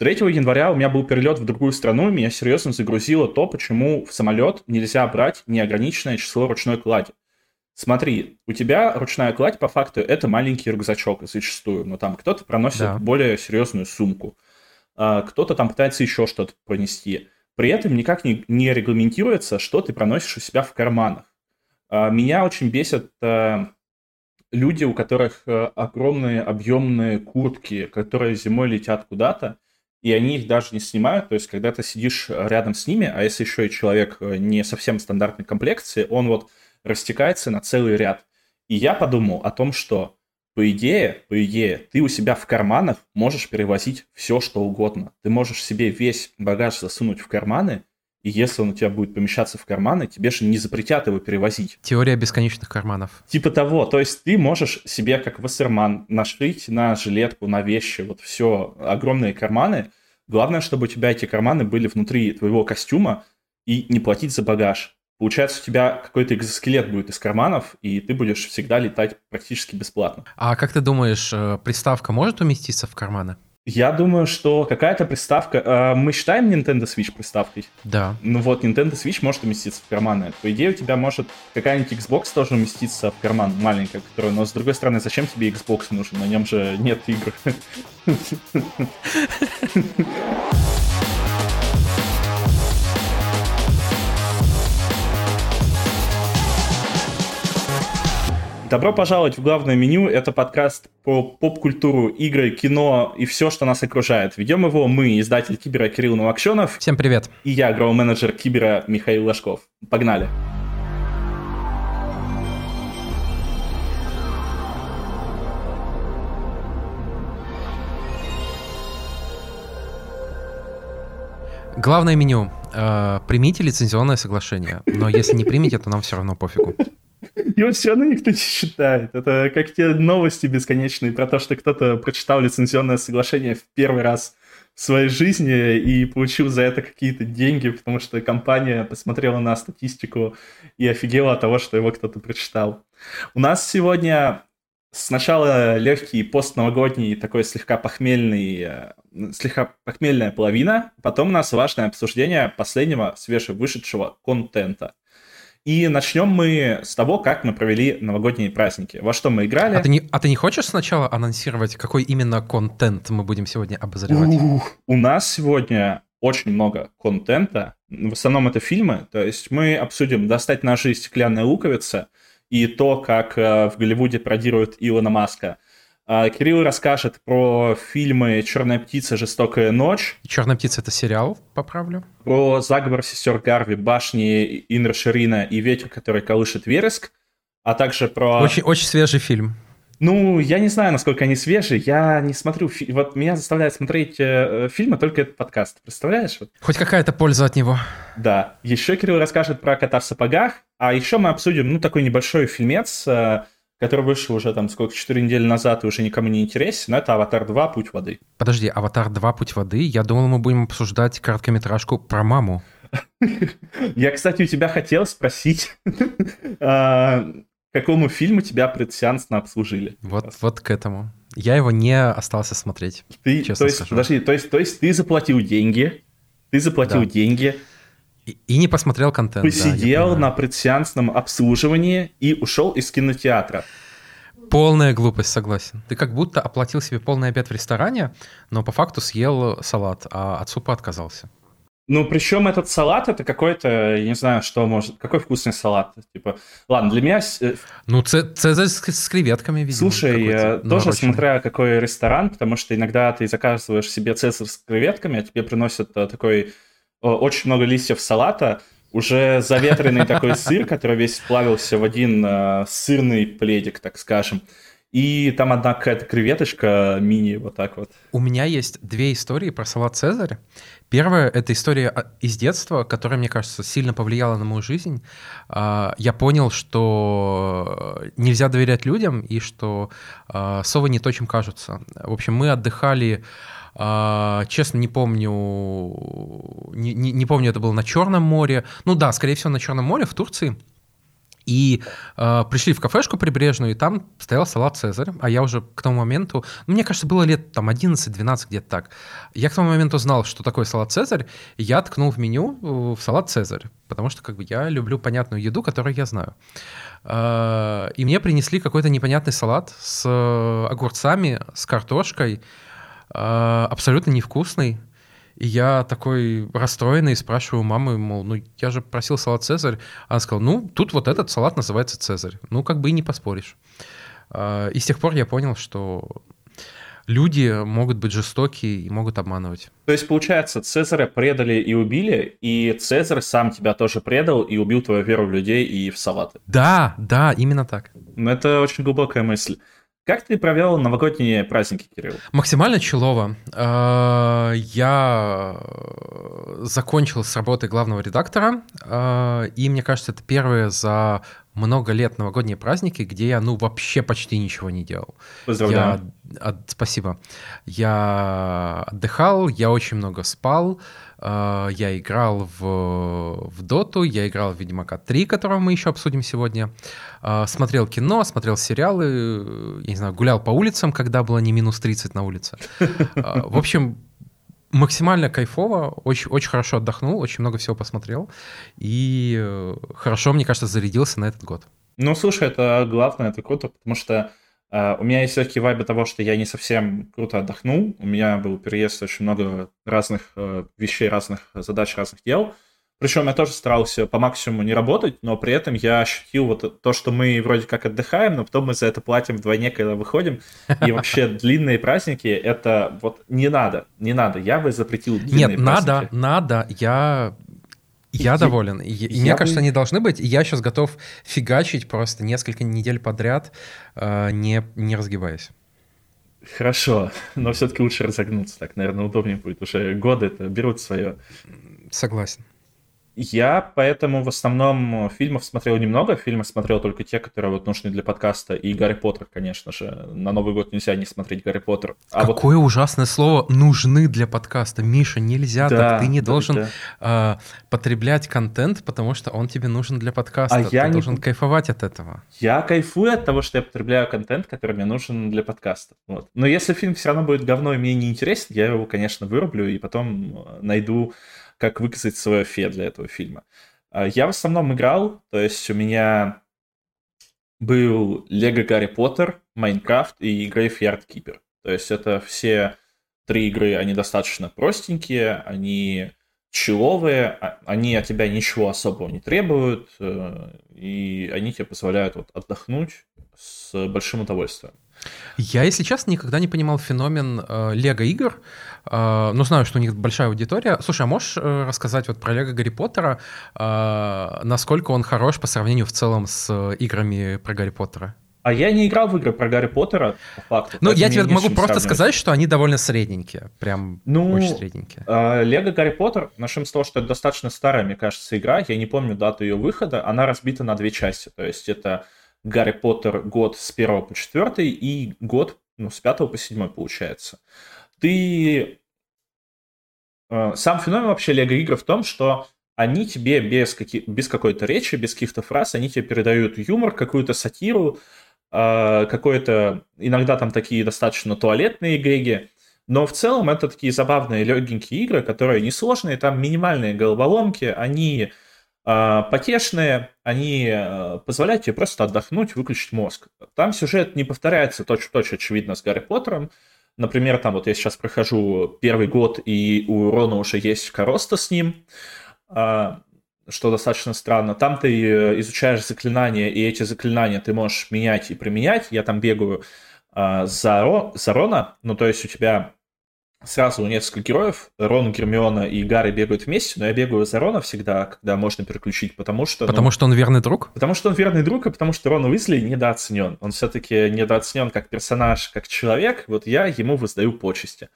3 января у меня был перелет в другую страну, и меня серьезно загрузило то, почему в самолет нельзя брать неограниченное число ручной клади. Смотри, у тебя ручная кладь, по факту, это маленький рюкзачок зачастую, но там кто-то проносит да. более серьезную сумку, а, кто-то там пытается еще что-то пронести. При этом никак не, не регламентируется, что ты проносишь у себя в карманах. А, меня очень бесят э, люди, у которых э, огромные объемные куртки, которые зимой летят куда-то, и они их даже не снимают. То есть, когда ты сидишь рядом с ними, а если еще и человек э, не совсем стандартной комплекции, он вот растекается на целый ряд. И я подумал о том, что по идее, по идее, ты у себя в карманах можешь перевозить все, что угодно. Ты можешь себе весь багаж засунуть в карманы, и если он у тебя будет помещаться в карманы, тебе же не запретят его перевозить. Теория бесконечных карманов. Типа того. То есть ты можешь себе, как вассерман, нашить на жилетку, на вещи, вот все, огромные карманы. Главное, чтобы у тебя эти карманы были внутри твоего костюма и не платить за багаж. Получается, у тебя какой-то экзоскелет будет из карманов, и ты будешь всегда летать практически бесплатно. А как ты думаешь, э, приставка может уместиться в карманы? Я думаю, что какая-то приставка... Э, мы считаем Nintendo Switch приставкой? Да. Ну вот, Nintendo Switch может уместиться в карманы. По идее, у тебя может какая-нибудь Xbox тоже уместиться в карман маленькая, которая... Но с другой стороны, зачем тебе Xbox нужен? На нем же нет игр. Добро пожаловать в главное меню. Это подкаст по поп-культуру, игры, кино и все, что нас окружает. Ведем его мы, издатель Кибера Кирилл Новокшенов. Всем привет. И я, гроу-менеджер Кибера Михаил Ложков. Погнали. Главное меню. Э, примите лицензионное соглашение. Но если не примете, то нам все равно пофигу. Его все равно никто не читает. Это как те новости бесконечные про то, что кто-то прочитал лицензионное соглашение в первый раз в своей жизни и получил за это какие-то деньги, потому что компания посмотрела на статистику и офигела от того, что его кто-то прочитал. У нас сегодня сначала легкий постновогодний, такой слегка похмельный, э, слегка похмельная половина, потом у нас важное обсуждение последнего свежевышедшего контента. И начнем мы с того, как мы провели новогодние праздники. Во что мы играли. А ты не, а ты не хочешь сначала анонсировать, какой именно контент мы будем сегодня обозревать? Ух, у нас сегодня очень много контента. В основном это фильмы. То есть мы обсудим «Достать ножи. Стеклянная луковица» и то, как э, в Голливуде пародируют Илона Маска – Кирилл расскажет про фильмы «Черная птица. Жестокая ночь». «Черная птица» — это сериал, поправлю. Про заговор сестер Гарви, башни Инра Ширина и ветер, который колышет вереск, а также про... Очень, очень свежий фильм. Ну, я не знаю, насколько они свежие. Я не смотрю... Фи... Вот меня заставляет смотреть э, фильмы только этот подкаст. Представляешь? Хоть какая-то польза от него. Да. Еще Кирилл расскажет про кота в сапогах. А еще мы обсудим, ну, такой небольшой фильмец... Э, который вышел уже там сколько, 4 недели назад и уже никому не интересен, это «Аватар 2. Путь воды». Подожди, «Аватар 2. Путь воды»? Я думал, мы будем обсуждать короткометражку про маму. Я, кстати, у тебя хотел спросить, а, какому фильму тебя предсеансно обслужили? Вот, вот к этому. Я его не остался смотреть, ты, честно то есть, скажу. Подожди, то есть, то есть ты заплатил деньги, ты заплатил да. деньги, и, и не посмотрел контент. Посидел да, на предсеансном обслуживании и ушел из кинотеатра. Полная глупость, согласен. Ты как будто оплатил себе полный обед в ресторане, но по факту съел салат, а от супа отказался. Ну, причем этот салат это какой-то, я не знаю, что может, какой вкусный салат. Типа, ладно, для меня... Э, ну, цезарь с, с креветками, видимо. Слушай, я тоже смотря какой ресторан, потому что иногда ты заказываешь себе цезарь с креветками, а тебе приносят э, такой очень много листьев салата, уже заветренный такой сыр, который весь сплавился в один э, сырный пледик, так скажем. И там одна какая-то креветочка мини, вот так вот. У меня есть две истории про салат Цезарь. Первая — это история из детства, которая, мне кажется, сильно повлияла на мою жизнь. А, я понял, что нельзя доверять людям, и что а, совы не то, чем кажутся. В общем, мы отдыхали а, честно, не помню, не, не, не помню, это было на Черном море. Ну да, скорее всего, на Черном море в Турции. И э, пришли в кафешку прибрежную, и там стоял салат «Цезарь», а я уже к тому моменту, ну, мне кажется, было лет там 11-12, где-то так. Я к тому моменту знал, что такое салат «Цезарь», и я ткнул в меню э, в салат «Цезарь», потому что как бы я люблю понятную еду, которую я знаю. Э, и мне принесли какой-то непонятный салат с э, огурцами, с картошкой, абсолютно невкусный, и я такой расстроенный спрашиваю мамы, мол, ну я же просил салат «Цезарь». Она сказала, ну тут вот этот салат называется «Цезарь». Ну как бы и не поспоришь. А, и с тех пор я понял, что люди могут быть жестокие и могут обманывать. То есть, получается, Цезаря предали и убили, и Цезарь сам тебя тоже предал и убил твою веру в людей и в салаты. Да, да, именно так. Ну, это очень глубокая мысль. Как ты провел новогодние праздники, Кирилл? Максимально челово. А, я закончил с работы главного редактора, а, и мне кажется, это первые за много лет новогодние праздники, где я, ну, вообще почти ничего не делал. Поздравляю. Я, от, спасибо. Я отдыхал, я очень много спал, э, я играл в, в Доту, я играл в Ведьмака 3, которого мы еще обсудим сегодня, э, смотрел кино, смотрел сериалы, я не знаю, гулял по улицам, когда было не минус 30 на улице. Э, в общем, максимально кайфово, очень, очень хорошо отдохнул, очень много всего посмотрел. И э, хорошо, мне кажется, зарядился на этот год. Ну, слушай, это главное, это круто, потому что э, у меня есть легкие вайбы того, что я не совсем круто отдохнул. У меня был переезд, очень много разных э, вещей, разных задач, разных дел. Причем я тоже старался по максимуму не работать, но при этом я ощутил вот то, что мы вроде как отдыхаем, но потом мы за это платим вдвойне, когда выходим. И вообще длинные праздники, это вот не надо, не надо. Я бы запретил длинные Нет, надо, надо. Я я и, доволен. И, и мне бы... кажется, они должны быть. И я сейчас готов фигачить просто несколько недель подряд, э, не, не разгибаясь. Хорошо, но все-таки лучше разогнуться. Так, наверное, удобнее будет. Уже годы это берут свое. Согласен. Я поэтому в основном фильмов смотрел немного. Фильмы смотрел только те, которые вот нужны для подкаста. И Гарри Поттер, конечно же. На Новый год нельзя не смотреть Гарри Поттер. А Какое вот... ужасное слово «нужны для подкаста». Миша, нельзя да, так. Ты не должен да, да. Э, потреблять контент, потому что он тебе нужен для подкаста. А Ты я должен не... кайфовать от этого. Я кайфую от того, что я потребляю контент, который мне нужен для подкаста. Вот. Но если фильм все равно будет говно и мне не интересен, я его, конечно, вырублю и потом найду как выказать свое фе для этого фильма. А, я в основном играл, то есть у меня был Лего Гарри Поттер, Майнкрафт и Graveyard Keeper. То есть это все три игры, они достаточно простенькие, они чиловые, а, они от тебя ничего особого не требуют, э, и они тебе позволяют вот отдохнуть с большим удовольствием. Я, если честно, никогда не понимал феномен э, лего-игр, э, но знаю, что у них большая аудитория. Слушай, а можешь э, рассказать вот про Лего Гарри Поттера, э, насколько он хорош по сравнению в целом с э, играми про Гарри Поттера? А я не играл в игры про Гарри Поттера, по факту. Ну, я тебе могу просто сказать, что они довольно средненькие. Прям ну, очень средненькие. Э, Лего Гарри Поттер, начнем с того, что это достаточно старая, мне кажется, игра. Я не помню дату ее выхода. Она разбита на две части. То есть это Гарри Поттер год с 1 по 4 и год ну, с 5 по 7 получается. Ты... Э, сам феномен вообще Лего игр в том, что они тебе без, каких, без какой-то речи, без каких-то фраз, они тебе передают юмор, какую-то сатиру, э, какое-то, иногда там такие достаточно туалетные гэги, но в целом это такие забавные легенькие игры, которые несложные, там минимальные головоломки, они а, потешные, они э, позволяют тебе просто отдохнуть, выключить мозг. Там сюжет не повторяется точь-в-точь, очевидно, с Гарри Поттером. Например, там вот я сейчас прохожу первый год, и у Рона уже есть короста с ним, а, что достаточно странно. Там ты э, изучаешь заклинания, и эти заклинания ты можешь менять и применять. Я там бегаю а, за, Ро, за Рона, ну то есть у тебя сразу несколько героев, Рон, Гермиона и Гарри бегают вместе, но я бегаю за Рона всегда, когда можно переключить, потому что... Потому ну, что он верный друг? Потому что он верный друг, и потому что Рон Уизли недооценен. Он все-таки недооценен как персонаж, как человек, вот я ему воздаю почести.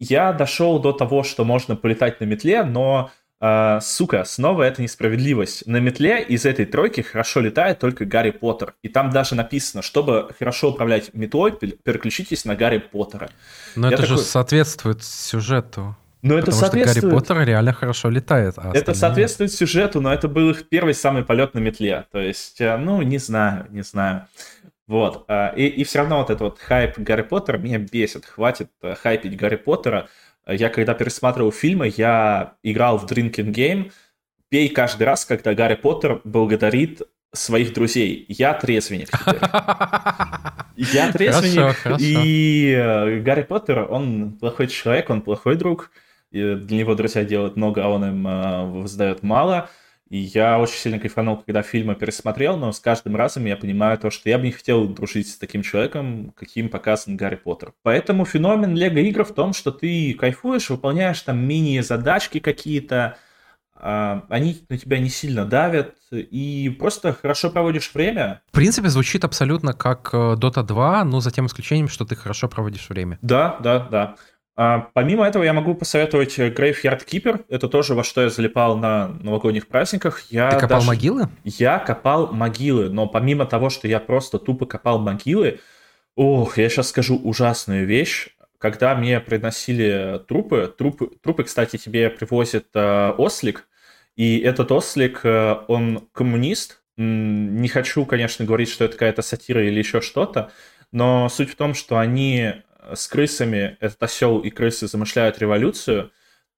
Я дошел до того, что можно полетать на метле, но Uh, сука, снова это несправедливость. На метле из этой тройки хорошо летает только Гарри Поттер. И там даже написано, чтобы хорошо управлять метлой, переключитесь на Гарри Поттера. Но Я это такой... же соответствует сюжету. Но это соответствует... что Гарри Поттер реально хорошо летает. А это соответствует сюжету, но это был их первый самый полет на метле. То есть, э, ну, не знаю, не знаю. Вот. А, и, и все равно вот этот вот хайп Гарри Поттера меня бесит. Хватит э, хайпить Гарри Поттера. Я когда пересматривал фильмы, я играл в Drinking Game. Пей каждый раз, когда Гарри Поттер благодарит своих друзей. Я трезвенник теперь. Я трезвенник, и э, Гарри Поттер, он плохой человек, он плохой друг, для него друзья делают много, а он им э, воздает мало. И я очень сильно кайфанул, когда фильмы пересмотрел, но с каждым разом я понимаю то, что я бы не хотел дружить с таким человеком, каким показан Гарри Поттер. Поэтому феномен Лего игр в том, что ты кайфуешь, выполняешь там мини-задачки какие-то, а, они на тебя не сильно давят, и просто хорошо проводишь время. В принципе, звучит абсолютно как э, Dota 2, но за тем исключением, что ты хорошо проводишь время. Да, да, да. А, помимо этого, я могу посоветовать Graveyard Keeper. Это тоже во что я залипал на новогодних праздниках. Я Ты копал даже... могилы? Я копал могилы, но помимо того, что я просто тупо копал могилы, ох, я сейчас скажу ужасную вещь. Когда мне приносили трупы, трупы, трупы кстати, тебе привозит э, ослик, и этот ослик, э, он коммунист. Не хочу, конечно, говорить, что это какая-то сатира или еще что-то, но суть в том, что они с крысами, этот осел и крысы замышляют революцию,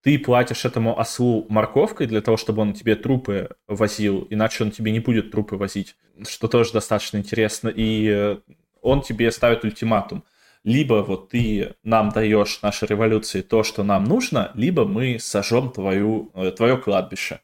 ты платишь этому ослу морковкой для того, чтобы он тебе трупы возил, иначе он тебе не будет трупы возить, что тоже достаточно интересно. И э, он тебе ставит ультиматум. Либо вот ты нам даешь нашей революции то, что нам нужно, либо мы сожжем твою, э, твое кладбище.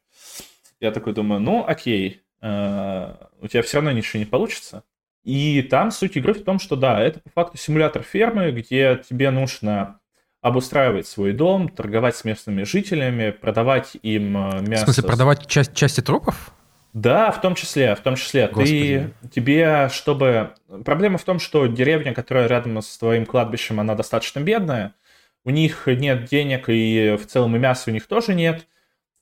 Я такой думаю, ну окей, э, у тебя все равно ничего не получится. И там суть игры в том, что да, это по факту симулятор фермы, где тебе нужно обустраивать свой дом, торговать с местными жителями, продавать им мясо. В смысле, продавать часть, части трупов? Да, в том числе, в том числе. Господи. Ты, тебе, чтобы... Проблема в том, что деревня, которая рядом с твоим кладбищем, она достаточно бедная. У них нет денег, и в целом и мяса у них тоже нет.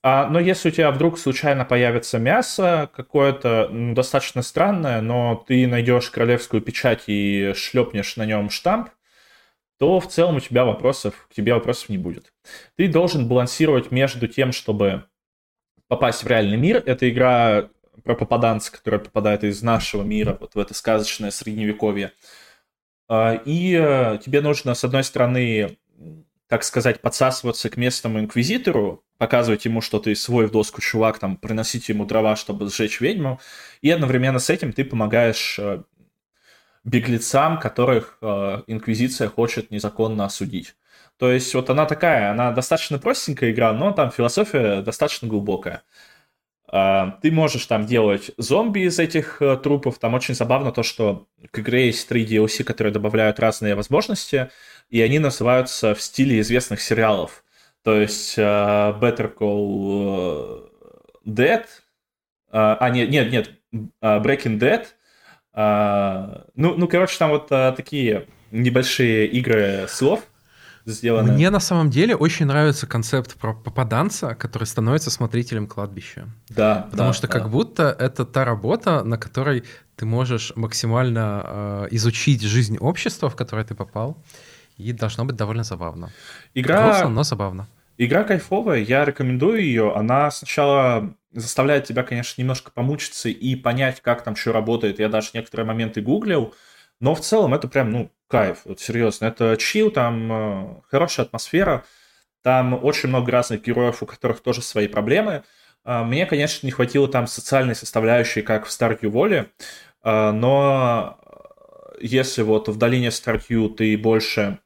А, но если у тебя вдруг случайно появится мясо какое-то ну, достаточно странное, но ты найдешь королевскую печать и шлепнешь на нем штамп, то в целом у тебя вопросов, к тебе вопросов не будет. Ты должен балансировать между тем, чтобы попасть в реальный мир. Это игра про попаданца, которая попадает из нашего мира вот в это сказочное средневековье. А, и э, тебе нужно, с одной стороны, так сказать, подсасываться к местному инквизитору, показывать ему, что ты свой в доску чувак, там, приносить ему дрова, чтобы сжечь ведьму, и одновременно с этим ты помогаешь э, беглецам, которых э, Инквизиция хочет незаконно осудить. То есть вот она такая, она достаточно простенькая игра, но там философия достаточно глубокая. Э, ты можешь там делать зомби из этих э, трупов, там очень забавно то, что к игре есть три DLC, которые добавляют разные возможности, и они называются в стиле известных сериалов. То есть uh, Better Call э, Dead, а нет, нет, нет, Breaking Dead. Ну, ну, короче, там вот такие небольшие игры слов сделаны. Мне на самом деле очень нравится концепт про попаданца, который становится смотрителем кладбища. Да. Потому да, что да. как будто это та работа, на которой ты можешь максимально э, изучить жизнь общества, в которое ты попал и должно быть довольно забавно. Игра... Грустно, но забавно. Игра кайфовая, я рекомендую ее. Она сначала заставляет тебя, конечно, немножко помучиться и понять, как там что работает. Я даже некоторые моменты гуглил, но в целом это прям, ну, кайф, вот серьезно. Это чил, там э, хорошая атмосфера, там очень много разных героев, у которых тоже свои проблемы. Э, мне, конечно, не хватило там социальной составляющей, как в Valley, э, но если вот в долине Stardew ты больше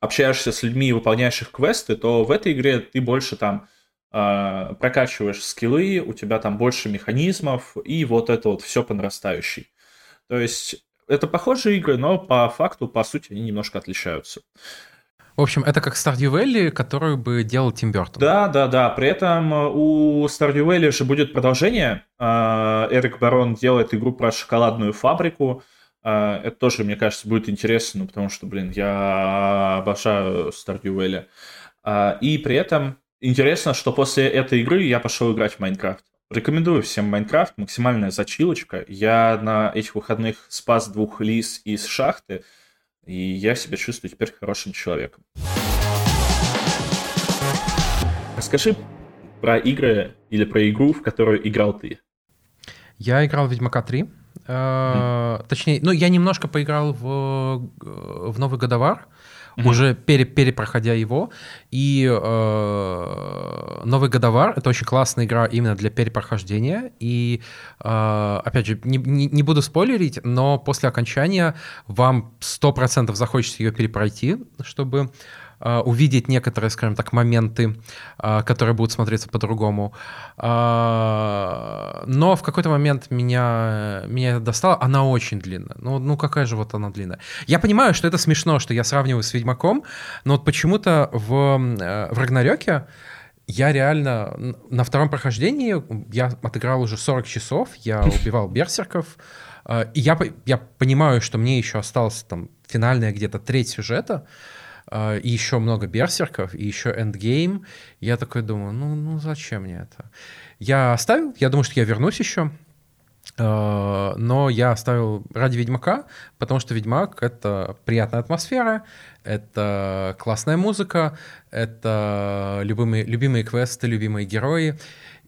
общаешься с людьми выполняешь их квесты, то в этой игре ты больше там э, прокачиваешь скиллы, у тебя там больше механизмов, и вот это вот все по нарастающей. То есть это похожие игры, но по факту, по сути, они немножко отличаются. В общем, это как Stardew Valley, которую бы делал Тим Бертон. Да, да, да. При этом у Stardew Valley же будет продолжение. А, Эрик Барон делает игру про шоколадную фабрику. А, это тоже, мне кажется, будет интересно, потому что, блин, я обожаю Stardew Valley. И при этом интересно, что после этой игры я пошел играть в Майнкрафт. Рекомендую всем Майнкрафт, максимальная зачилочка. Я на этих выходных спас двух лис из шахты, и я себя чувствую теперь хорошим человеком. расскажи про игры или про игру, в которую играл ты. Я играл в Ведьмака 3. Mm. Точнее, ну, я немножко поиграл в, в Новый Годовар, mm-hmm. уже пере, перепроходя его. И э, Новый Годовар — это очень классная игра именно для перепрохождения. И, э, опять же, не, не, не буду спойлерить, но после окончания вам 100% захочется ее перепройти, чтобы увидеть некоторые, скажем так, моменты, а, которые будут смотреться по-другому. А, но в какой-то момент меня, меня это достало. Она очень длинная. Ну, ну, какая же вот она длинная. Я понимаю, что это смешно, что я сравниваю с Ведьмаком, но вот почему-то в, в Рагнарёке я реально на втором прохождении, я отыграл уже 40 часов, я убивал берсерков, и я, я понимаю, что мне еще осталось там финальная где-то треть сюжета, а, и еще много берсерков, и еще эндгейм. Я такой думаю, ну, ну зачем мне это? Я оставил, я думаю, что я вернусь еще, а, но я оставил ради Ведьмака, потому что Ведьмак — это приятная атмосфера, это классная музыка, это любимые, любимые квесты, любимые герои.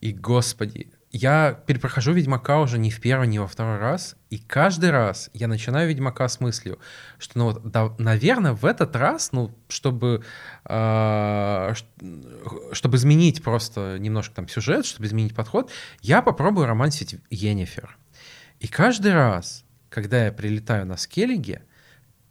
И, господи, я перепрохожу Ведьмака уже не в первый, не во второй раз, и каждый раз я начинаю Ведьмака с мыслью, что, ну, да, наверное, в этот раз, ну, чтобы, э, чтобы изменить просто немножко там сюжет, чтобы изменить подход, я попробую романсить Енифер. И каждый раз, когда я прилетаю на Скеллиге,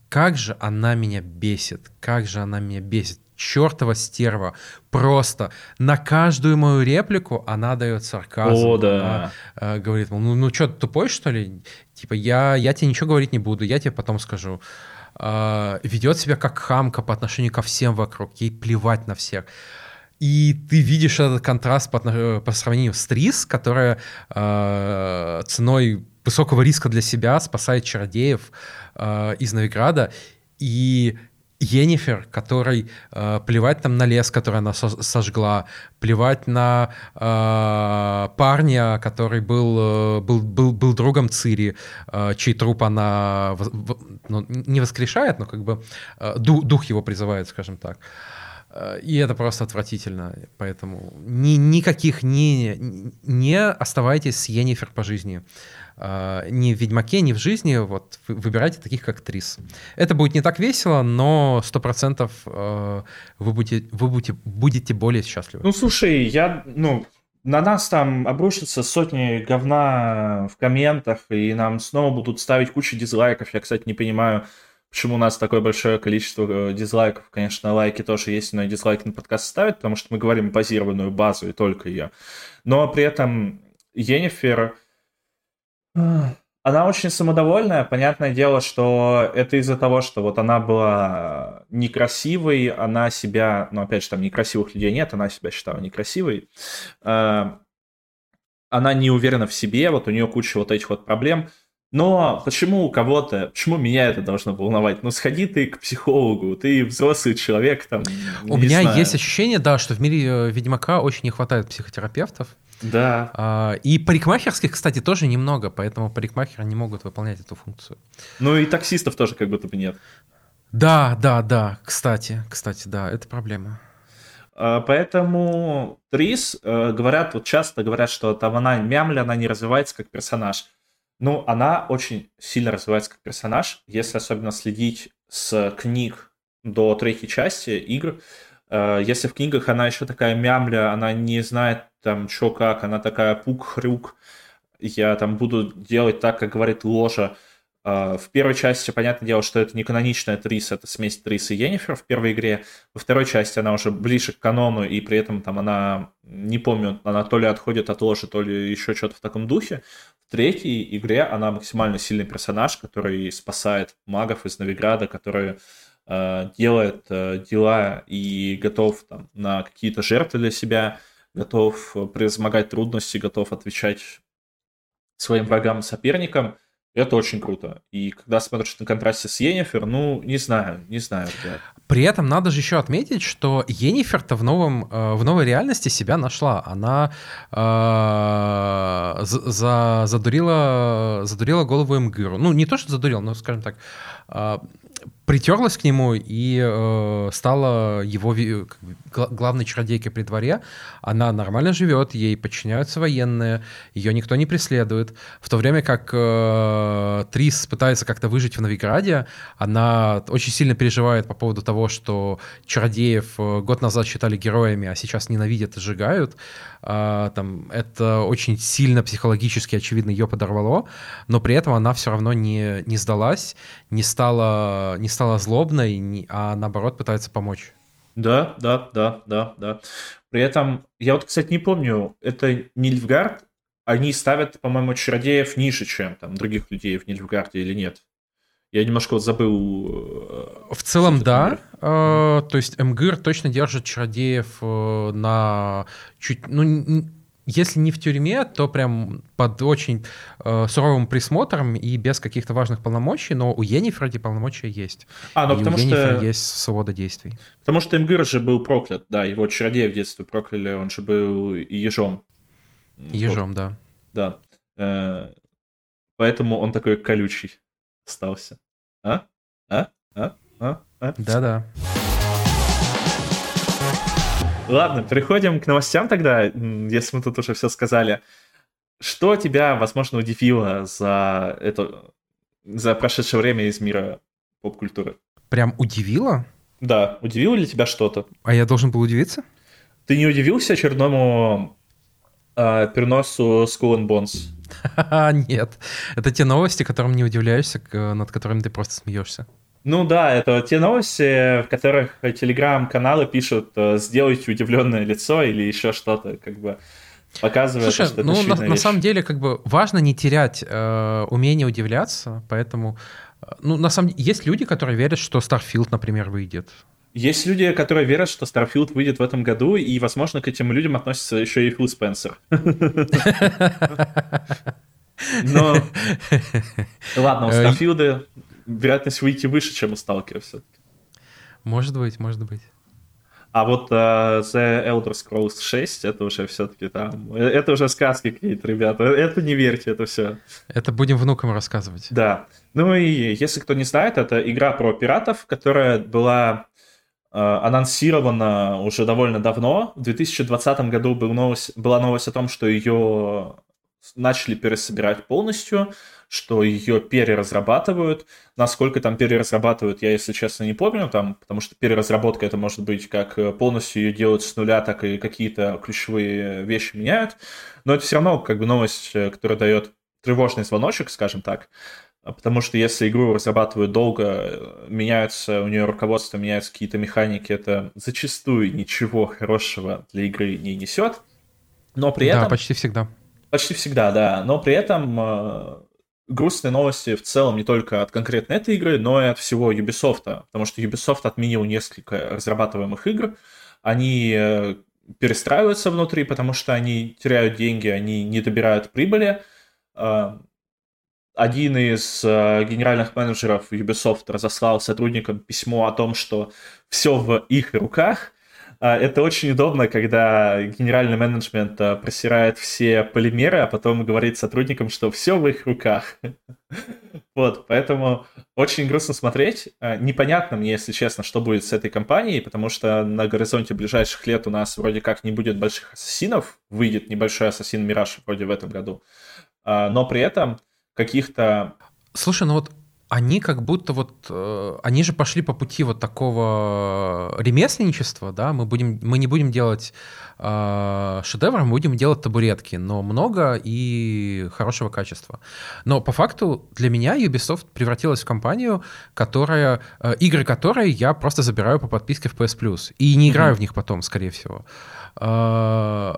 как же она меня бесит, как же она меня бесит чертова стерва. Просто на каждую мою реплику она дает сарказм. О, да. Она, э, говорит, ну, ну что, тупой, что ли? Типа, я, я тебе ничего говорить не буду, я тебе потом скажу. Э, ведет себя как хамка по отношению ко всем вокруг, ей плевать на всех. И ты видишь этот контраст по, по сравнению с Трис, которая э, ценой высокого риска для себя спасает чародеев э, из Новиграда. И Енифер, который э, плевать там на лес, который она со- сожгла, плевать на э, парня, который был, э, был, был, был другом Цири, э, чей труп она в, в, ну, не воскрешает, но как бы э, дух, дух его призывает, скажем так. Э, и это просто отвратительно. Поэтому ни, никаких не, не оставайтесь с Енифер по жизни. А, ни в Ведьмаке, ни в жизни, вот выбирайте таких, как Трис. Это будет не так весело, но сто процентов а, вы, будете, вы будете, будете более счастливы. Ну, слушай, я, ну, на нас там обрушатся сотни говна в комментах, и нам снова будут ставить кучу дизлайков. Я, кстати, не понимаю, почему у нас такое большое количество э, дизлайков. Конечно, лайки тоже есть, но дизлайки на подкаст ставят, потому что мы говорим базированную базу и только ее. Но при этом Енифер она очень самодовольная. Понятное дело, что это из-за того, что вот она была некрасивой, она себя, ну, опять же, там некрасивых людей нет, она себя считала некрасивой. А, она не уверена в себе, вот у нее куча вот этих вот проблем. Но почему у кого-то, почему меня это должно волновать? Ну, сходи ты к психологу, ты взрослый человек там. У меня знаю. есть ощущение, да, что в мире э, Ведьмака очень не хватает психотерапевтов. Да. А, и парикмахерских, кстати, тоже немного, поэтому парикмахеры не могут выполнять эту функцию. Ну и таксистов тоже как будто бы нет. Да, да, да, кстати, кстати, да, это проблема. А, поэтому Трис, э, говорят, вот часто говорят, что там она мямля, она не развивается как персонаж. Ну, она очень сильно развивается как персонаж, если особенно следить с книг до третьей части игр. Э, если в книгах она еще такая мямля, она не знает там что как, она такая пук-хрюк, я там буду делать так, как говорит Ложа. Э, в первой части, понятное дело, что это не каноничная Трис, это смесь Трис и Йеннифер в первой игре. Во второй части она уже ближе к канону, и при этом там она, не помню, она то ли отходит от Ложи, то ли еще что-то в таком духе третьей игре она максимально сильный персонаж, который спасает магов из Новиграда, который э, делает э, дела и готов там, на какие-то жертвы для себя, готов превозмогать трудности, готов отвечать своим врагам и соперникам. Это очень круто. И когда смотришь на контрасте с Йеннифер, ну, не знаю, не знаю. Ребят. При этом надо же еще отметить, что Йеннифер-то в, новом, э, в новой реальности себя нашла. Она э, за, задурила, задурила голову Эмгиру. Ну, не то, что задурила, но, скажем так, э, притерлась к нему и э, стала его как бы, главной чародейкой при дворе. Она нормально живет, ей подчиняются военные, ее никто не преследует. В то время как э, Трис пытается как-то выжить в Новиграде, она очень сильно переживает по поводу того, что чародеев э, год назад считали героями, а сейчас ненавидят и сжигают. Э, там, это очень сильно психологически, очевидно, ее подорвало, но при этом она все равно не, не сдалась, не стала, не стала злобной, не, а наоборот пытается помочь. Да, да, да, да, да. При этом, я вот, кстати, не помню, это Нильфгард, они ставят, по-моему, чародеев ниже, чем там других людей в Нильфгарде или нет? Я немножко вот забыл. Э, в целом, да. Э, то есть МГИР точно держит чародеев э, на чуть, ну, если не в тюрьме, то прям под очень э, суровым присмотром и без каких-то важных полномочий, но у Енифера эти полномочия есть. А, ну потому у Енифера что... есть свобода действий. Потому что Имгир же был проклят, да, его чародея в детстве прокляли, он же был ежом. Ежом, вот. да. Да. Э, поэтому он такой колючий остался. А? А? А? А? а? Да-да. Ладно, переходим к новостям тогда, если мы тут уже все сказали. Что тебя, возможно, удивило за это, за прошедшее время из мира поп-культуры? Прям удивило? Да, удивило ли тебя что-то? А я должен был удивиться? Ты не удивился очередному э, переносу Skull and Bones? Нет, это те новости, которым не удивляешься, над которыми ты просто смеешься. Ну да, это те новости, в которых телеграм-каналы пишут э, «сделайте удивленное лицо» или еще что-то, как бы показывая, Слушай, что это ну, на, на самом деле, как бы важно не терять э, умение удивляться, поэтому, э, ну, на самом деле, есть люди, которые верят, что Starfield, например, выйдет. Есть люди, которые верят, что Starfield выйдет в этом году, и, возможно, к этим людям относится еще и Фил Спенсер. Но... Ладно, у э, Starfield вероятность выйти выше, чем у Сталкера все-таки. Может быть, может быть. А вот uh, The Elder Scrolls 6, это уже все-таки там, э, это уже сказки какие-то, ребята, это не верьте, это все. Это будем внукам рассказывать. Да. Ну и если кто не знает, это игра про пиратов, которая была uh, анонсирована уже довольно давно. В 2020 году был новость, была новость о том, что ее начали пересобирать полностью, что ее переразрабатывают. Насколько там переразрабатывают, я, если честно, не помню, там, потому что переразработка это может быть как э, полностью ее делать с нуля, так и какие-то ключевые вещи меняют. Но это все равно как бы новость, э, которая дает тревожный звоночек, скажем так. Потому что если игру разрабатывают долго, э, меняются, у нее руководство, меняются какие-то механики, это зачастую ничего хорошего для игры не несет. Но при этом... Да, почти всегда. Почти всегда, да. Но при этом э, грустные новости в целом не только от конкретно этой игры, но и от всего Ubisoft. Потому что Ubisoft отменил несколько разрабатываемых игр. Они э, перестраиваются внутри, потому что они теряют деньги, они не добирают прибыли. Э, один из э, генеральных менеджеров Ubisoft разослал сотрудникам письмо о том, что все в их руках – это очень удобно, когда генеральный менеджмент а, просирает все полимеры, а потом говорит сотрудникам, что все в их руках. Вот, поэтому очень грустно смотреть. А, непонятно мне, если честно, что будет с этой компанией, потому что на горизонте ближайших лет у нас вроде как не будет больших ассасинов, выйдет небольшой ассасин Мираж вроде в этом году, но при этом каких-то... Слушай, ну вот они как будто вот, э, они же пошли по пути вот такого ремесленничества, да, мы, будем, мы не будем делать э, шедевры, мы будем делать табуретки, но много и хорошего качества. Но по факту для меня Ubisoft превратилась в компанию, которая, э, игры которой я просто забираю по подписке в PS Plus и не играю mm-hmm. в них потом, скорее всего. Э,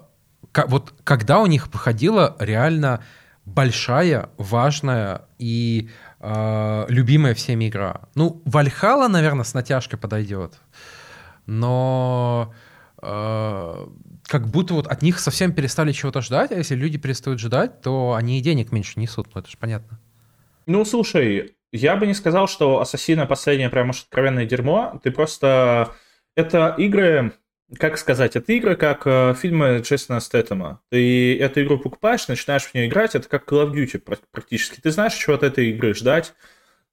вот когда у них выходила реально большая, важная и э, любимая всеми игра. Ну, Вальхала, наверное, с натяжкой подойдет. Но э, как будто вот от них совсем перестали чего-то ждать, а если люди перестают ждать, то они и денег меньше несут, ну это же понятно. Ну, слушай, я бы не сказал, что Ассасина последнее прям уж откровенное дерьмо. Ты просто... Это игры, как сказать, это игры, как э, фильмы Джейсона Стэттема. Ты эту игру покупаешь, начинаешь в нее играть, это как Call of Duty практически. Ты знаешь, чего от этой игры ждать,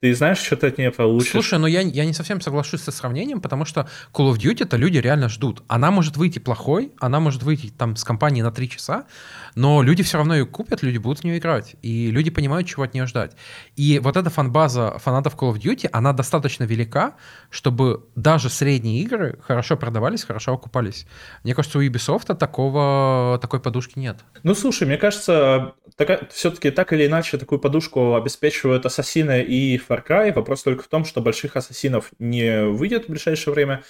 ты знаешь, что ты от нее получишь. Слушай, но я, я не совсем соглашусь со сравнением, потому что Call of Duty это люди реально ждут. Она может выйти плохой, она может выйти там с компании на 3 часа, но люди все равно ее купят, люди будут в нее играть, и люди понимают, чего от нее ждать. И вот эта фанбаза фанатов Call of Duty, она достаточно велика, чтобы даже средние игры хорошо продавались, хорошо окупались. Мне кажется, у Ubisoft такого, такой подушки нет. Ну, слушай, мне кажется, все-таки так или иначе такую подушку обеспечивают Ассасины и Far Cry. Вопрос только в том, что больших Ассасинов не выйдет в ближайшее время.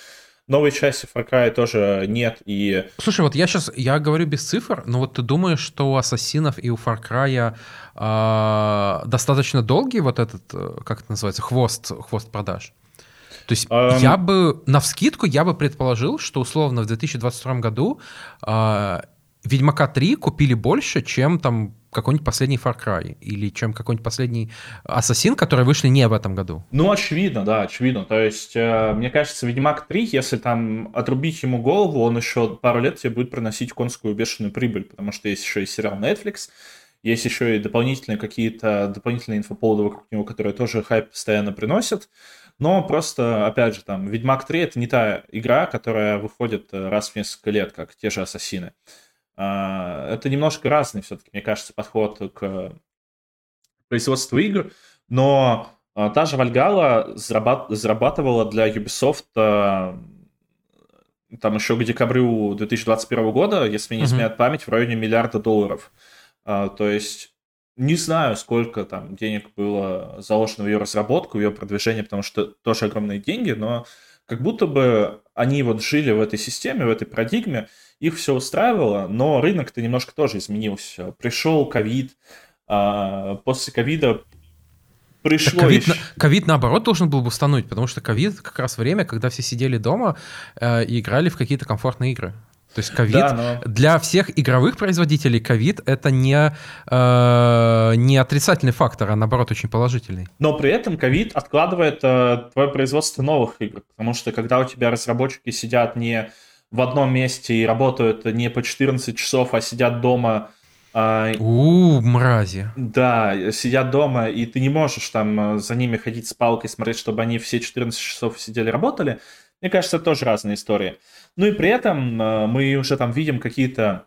Новой части Far Cry тоже нет. И... Слушай, вот я сейчас, я говорю без цифр, но вот ты думаешь, что у Ассасинов и у Far Cry э, достаточно долгий вот этот, э, как это называется, хвост, хвост продаж? То есть um... я бы, на вскидку я бы предположил, что условно в 2022 году э, Ведьмака 3 купили больше, чем там какой-нибудь последний Far Cry или чем какой-нибудь последний Ассасин, которые вышли не в этом году. Ну, очевидно, да, очевидно. То есть, э, мне кажется, Ведьмак 3, если там отрубить ему голову, он еще пару лет тебе будет приносить конскую бешеную прибыль, потому что есть еще и сериал Netflix, есть еще и дополнительные какие-то дополнительные инфоповоды вокруг него, которые тоже хайп постоянно приносят. Но просто, опять же, там, Ведьмак 3 это не та игра, которая выходит э, раз в несколько лет, как те же Ассасины. А, это немножко разный все-таки, мне кажется, подход к производству игр, но а, та же Valhalla зарабатывала для Ubisoft а, там еще к декабрю 2021 года, если мне не изменяет память, в районе миллиарда долларов. То есть не знаю, сколько там денег было заложено в ее разработку, в ее продвижение, потому что тоже огромные деньги, но как будто бы они вот жили в этой системе, в этой парадигме, их все устраивало, но рынок-то немножко тоже изменился. Пришел ковид, а, после ковида пришло ковид, еще... ковид, наоборот, должен был бы установить, потому что ковид как раз время, когда все сидели дома э, и играли в какие-то комфортные игры. То есть ковид да, но... для всех игровых производителей ковид это не, э, не отрицательный фактор, а наоборот очень положительный. Но при этом ковид откладывает э, твое производство новых игр, потому что когда у тебя разработчики сидят не в одном месте и работают не по 14 часов, а сидят дома. А, У, мрази. Да, сидят дома, и ты не можешь там э, за ними ходить с палкой, смотреть, чтобы они все 14 часов сидели, работали. Мне кажется, это тоже разные истории. Ну и при этом э, мы уже там видим какие-то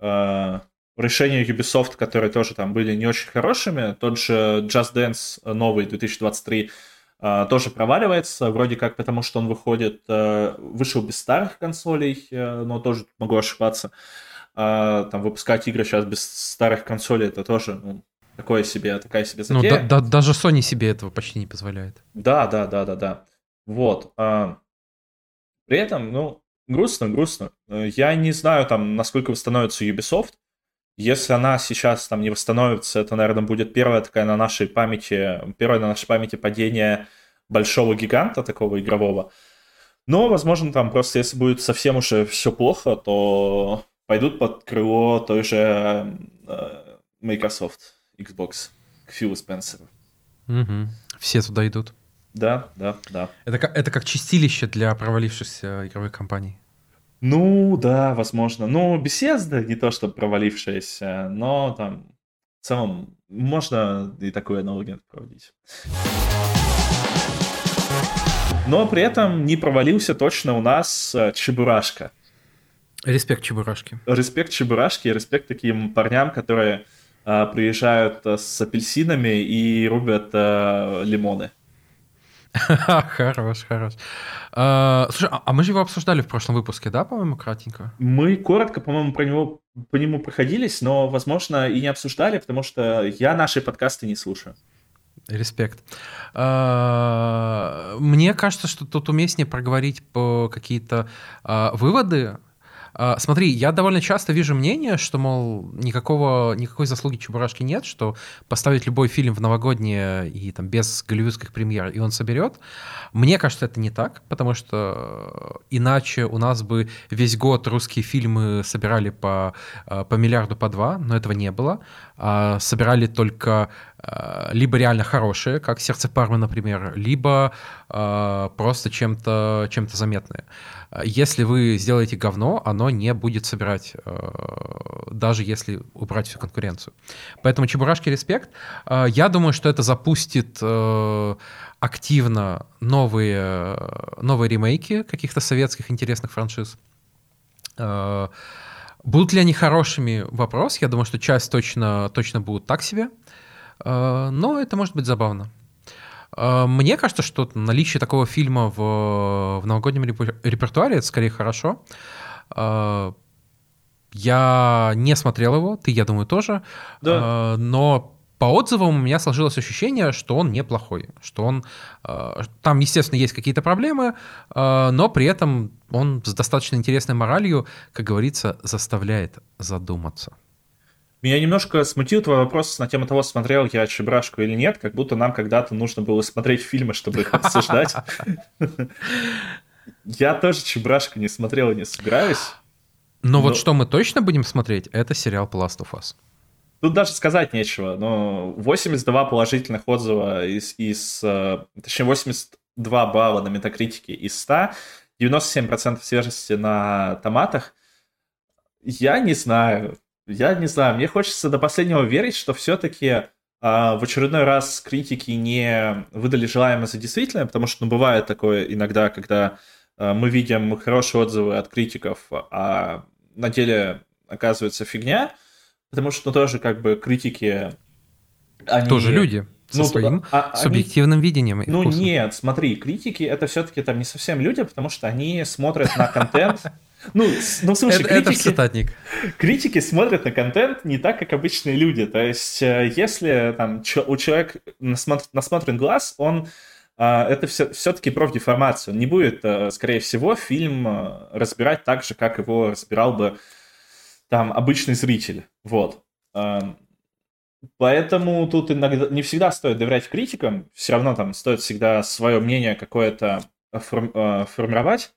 э, решения Ubisoft, которые тоже там были не очень хорошими. Тот же Just Dance новый 2023 а, тоже проваливается, вроде как потому, что он выходит, э, вышел без старых консолей, э, но тоже могу ошибаться. А, там выпускать игры сейчас без старых консолей, это тоже ну, такое себе, такая себе ну, затея. Ну, да, да, даже Sony себе этого почти не позволяет. Да, да, да, да, да. Вот. А, при этом, ну, грустно, грустно. Я не знаю, там, насколько восстановится Ubisoft, если она сейчас там не восстановится, это, наверное, будет первая такая на нашей памяти, первое на нашей памяти падение большого гиганта такого игрового. Но, возможно, там просто если будет совсем уже все плохо, то пойдут под крыло той же э, Microsoft, Xbox, к Филу Спенсеру. Угу. Все туда идут. Да, да, да. Это как, это как чистилище для провалившихся игровых компаний. Ну, да, возможно. Ну, беседа не то, что провалившаяся, но там в целом можно и такую аналогию проводить. Но при этом не провалился точно у нас э, Чебурашка. Респект Чебурашке. Респект Чебурашке, респект таким парням, которые э, приезжают э, с апельсинами и рубят э, лимоны. Хорош, хорош. А, слушай, а, а мы же его обсуждали в прошлом выпуске, да, по-моему, кратенько? Мы коротко, по-моему, про него по нему проходились, но, возможно, и не обсуждали, потому что я наши подкасты не слушаю. Респект. А, мне кажется, что тут уместнее проговорить по какие-то выводы а, смотри, я довольно часто вижу мнение, что, мол, никакого, никакой заслуги Чебурашки нет, что поставить любой фильм в новогоднее и там без голливудских премьер, и он соберет. Мне кажется, это не так, потому что иначе у нас бы весь год русские фильмы собирали по, а, по миллиарду, по два, но этого не было. А собирали только э, либо реально хорошие, как «Сердце Пармы», например, либо э, просто чем-то чем заметные. Если вы сделаете говно, оно не будет собирать, даже если убрать всю конкуренцию. Поэтому «Чебурашки» респект. Я думаю, что это запустит активно новые, новые ремейки каких-то советских интересных франшиз. Будут ли они хорошими? Вопрос. Я думаю, что часть точно, точно будут так себе. Э, но это может быть забавно. Э, мне кажется, что наличие такого фильма в, в новогоднем репертуаре это скорее хорошо. Э, я не смотрел его, ты, я думаю, тоже. Да. Но по отзывам у меня сложилось ощущение, что он неплохой, что он э, там, естественно, есть какие-то проблемы, э, но при этом он с достаточно интересной моралью, как говорится, заставляет задуматься. Меня немножко смутил твой вопрос на тему того, смотрел я Чебрашку или нет, как будто нам когда-то нужно было смотреть фильмы, чтобы их обсуждать. Я тоже Чебрашку не смотрел и не собираюсь. Но вот что мы точно будем смотреть, это сериал Last of Us. Тут даже сказать нечего, но 82 положительных отзыва из, из э, точнее 82 балла на метакритике из 100, 97% свежести на томатах. Я не знаю, я не знаю, мне хочется до последнего верить, что все-таки а, в очередной раз критики не выдали желаемое за действительное, потому что ну, бывает такое иногда, когда а, мы видим хорошие отзывы от критиков, а на деле оказывается фигня. Потому что ну, тоже как бы критики... Они... Тоже люди со ну, своим а, субъективным они... видением. Ну вкусом. нет, смотри, критики это все-таки там не совсем люди, потому что они смотрят на контент. Ну, ну смысле, это, критики, это критики смотрят на контент не так, как обычные люди. То есть, э, если там у человека насмотрен глаз, он а, это все, все-таки профдеформация. Он не будет, э, скорее всего, фильм э, разбирать так же, как его разбирал бы там обычный зритель. Вот. Эм, поэтому тут иногда не всегда стоит доверять критикам, все равно там стоит всегда свое мнение какое-то форм, формировать,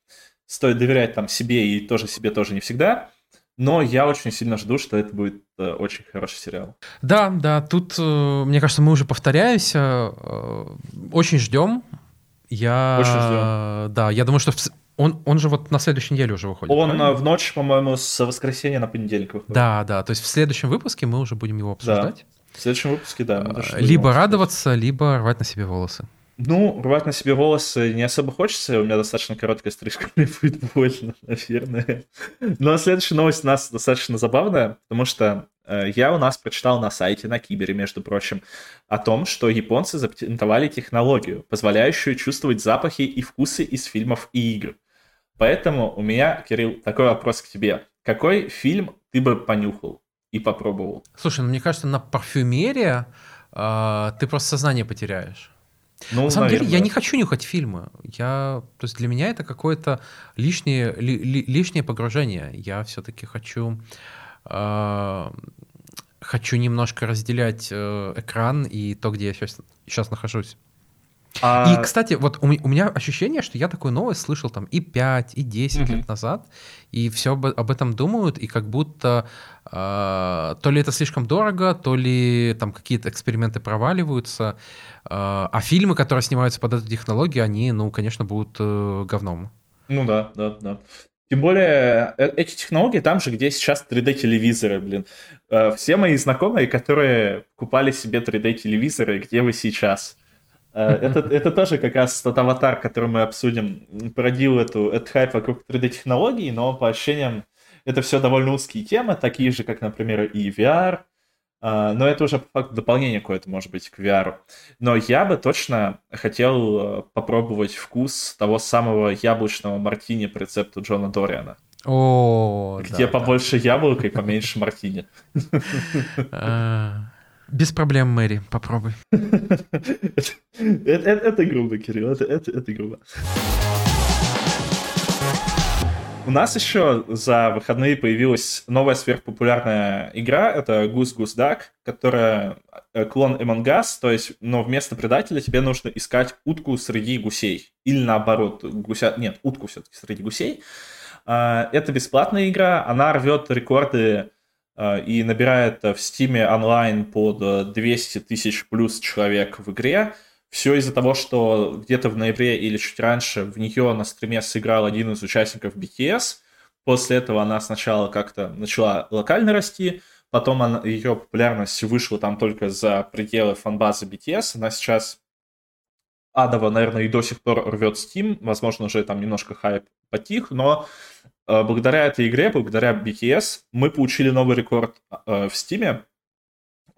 стоит доверять там себе и тоже себе тоже не всегда. Но я очень сильно жду, что это будет э, очень хороший сериал. Да, да, тут, э, мне кажется, мы уже повторяемся. Очень ждем. Я... Очень ждем. Да, я думаю, что он, он же вот на следующей неделе уже выходит. Он правильно? в ночь, по-моему, с воскресенья на понедельник выходит. Да, да. То есть в следующем выпуске мы уже будем его обсуждать. Да. В следующем выпуске, да. Либо радоваться, либо рвать на себе волосы. Ну, рвать на себе волосы не особо хочется, у меня достаточно короткая стрижка, мне будет больно, наверное. Но следующая новость у нас достаточно забавная, потому что э, я у нас прочитал на сайте, на Кибере, между прочим, о том, что японцы запатентовали технологию, позволяющую чувствовать запахи и вкусы из фильмов и игр. Поэтому у меня, Кирилл, такой вопрос к тебе. Какой фильм ты бы понюхал и попробовал? Слушай, ну мне кажется, на парфюмерия э, ты просто сознание потеряешь. Ну, на самом наверное. деле, я не хочу нюхать фильмы. Я, то есть для меня это какое-то лишнее, ли, ли, лишнее погружение. Я все-таки хочу, э, хочу немножко разделять э, экран и то, где я сейчас, сейчас нахожусь. А... И, кстати, вот у, у меня ощущение, что я такую новость слышал там и 5, и 10 угу. лет назад, и все об, об этом думают, и как будто э, то ли это слишком дорого, то ли там какие-то эксперименты проваливаются, э, а фильмы, которые снимаются под эту технологию, они, ну, конечно, будут э, говном. Ну да, да, да. Тем более, э, эти технологии там же, где сейчас 3D-телевизоры, блин. Э, все мои знакомые, которые купали себе 3D-телевизоры, где вы сейчас? Э, это, это тоже как раз тот аватар, который мы обсудим, породил эту, этот хайп вокруг 3D-технологий, но по ощущениям это все довольно узкие темы, такие же, как, например, и VR, э, но это уже по факту дополнение какое-то, может быть, к VR. Но я бы точно хотел э, попробовать вкус того самого яблочного мартини по рецепту Джона Дориана. О, где да, побольше да. яблока и поменьше мартини. Без проблем, Мэри, попробуй. Это грубо, Кирилл, это грубо. У нас еще за выходные появилась новая сверхпопулярная игра, это Goose Goose Duck, которая э, клон Among Us, то есть, но вместо предателя тебе нужно искать утку среди гусей. Или наоборот, гуся... Нет, утку все-таки среди гусей. А, это бесплатная игра, она рвет рекорды и набирает в Steam онлайн под 200 тысяч плюс человек в игре. Все из-за того, что где-то в ноябре или чуть раньше в нее на стриме сыграл один из участников BTS. После этого она сначала как-то начала локально расти, потом она, ее популярность вышла там только за пределы фанбазы BTS. Она сейчас адово, наверное, и до сих пор рвет Steam. Возможно, уже там немножко хайп потих, но э, благодаря этой игре, благодаря BTS, мы получили новый рекорд э, в Steam.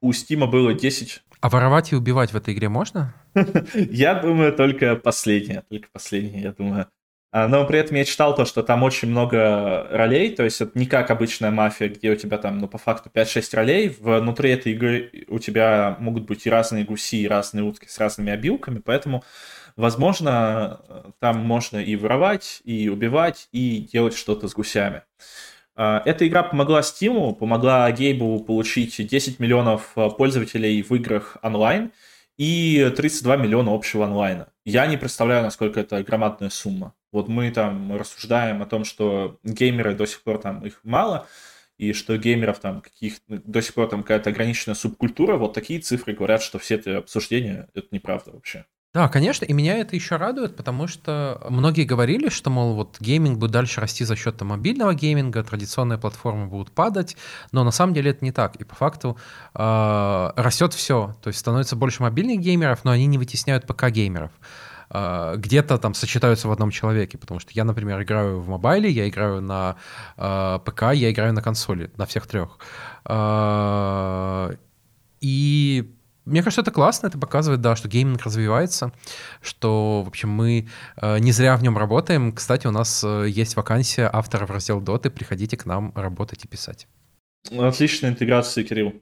У Steam было 10... А воровать и убивать в этой игре можно? Я думаю, только последнее. Только последнее, я думаю. А, но при этом я читал то, что там очень много ролей, то есть это не как обычная мафия, где у тебя там, ну, по факту 5-6 ролей. Внутри этой игры у тебя могут быть и разные гуси, и разные утки с разными обилками, поэтому, возможно, там можно и воровать, и убивать, и делать что-то с гусями. А, эта игра помогла Steam, помогла Гейбу получить 10 миллионов пользователей в играх онлайн и 32 миллиона общего онлайна. Я не представляю, насколько это громадная сумма. Вот мы там рассуждаем о том, что геймеры до сих пор там их мало, и что геймеров там каких до сих пор там какая-то ограниченная субкультура, вот такие цифры говорят, что все эти обсуждения это неправда вообще. Да, конечно, и меня это еще радует, потому что многие говорили, что, мол, вот гейминг будет дальше расти за счет мобильного гейминга, традиционные платформы будут падать, но на самом деле это не так. И по факту э, растет все, то есть становится больше мобильных геймеров, но они не вытесняют ПК-геймеров. А, где-то там сочетаются в одном человеке, потому что я, например, играю в мобайле, я играю на э, ПК, я играю на консоли, на всех трех. Э, и мне кажется, это классно, это показывает, да, что гейминг развивается, что, в общем, мы э, не зря в нем работаем. Кстати, у нас э, есть вакансия авторов раздел Доты, приходите к нам работать и писать. Отличная интеграция, Кирилл.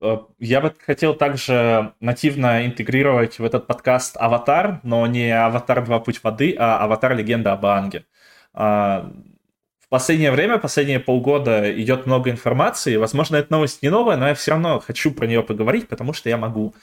Э, я бы хотел также нативно интегрировать в этот подкаст «Аватар», но не «Аватар. Два путь воды», а «Аватар. Легенда об Анге». А, последнее время, последние полгода идет много информации. Возможно, эта новость не новая, но я все равно хочу про нее поговорить, потому что я могу.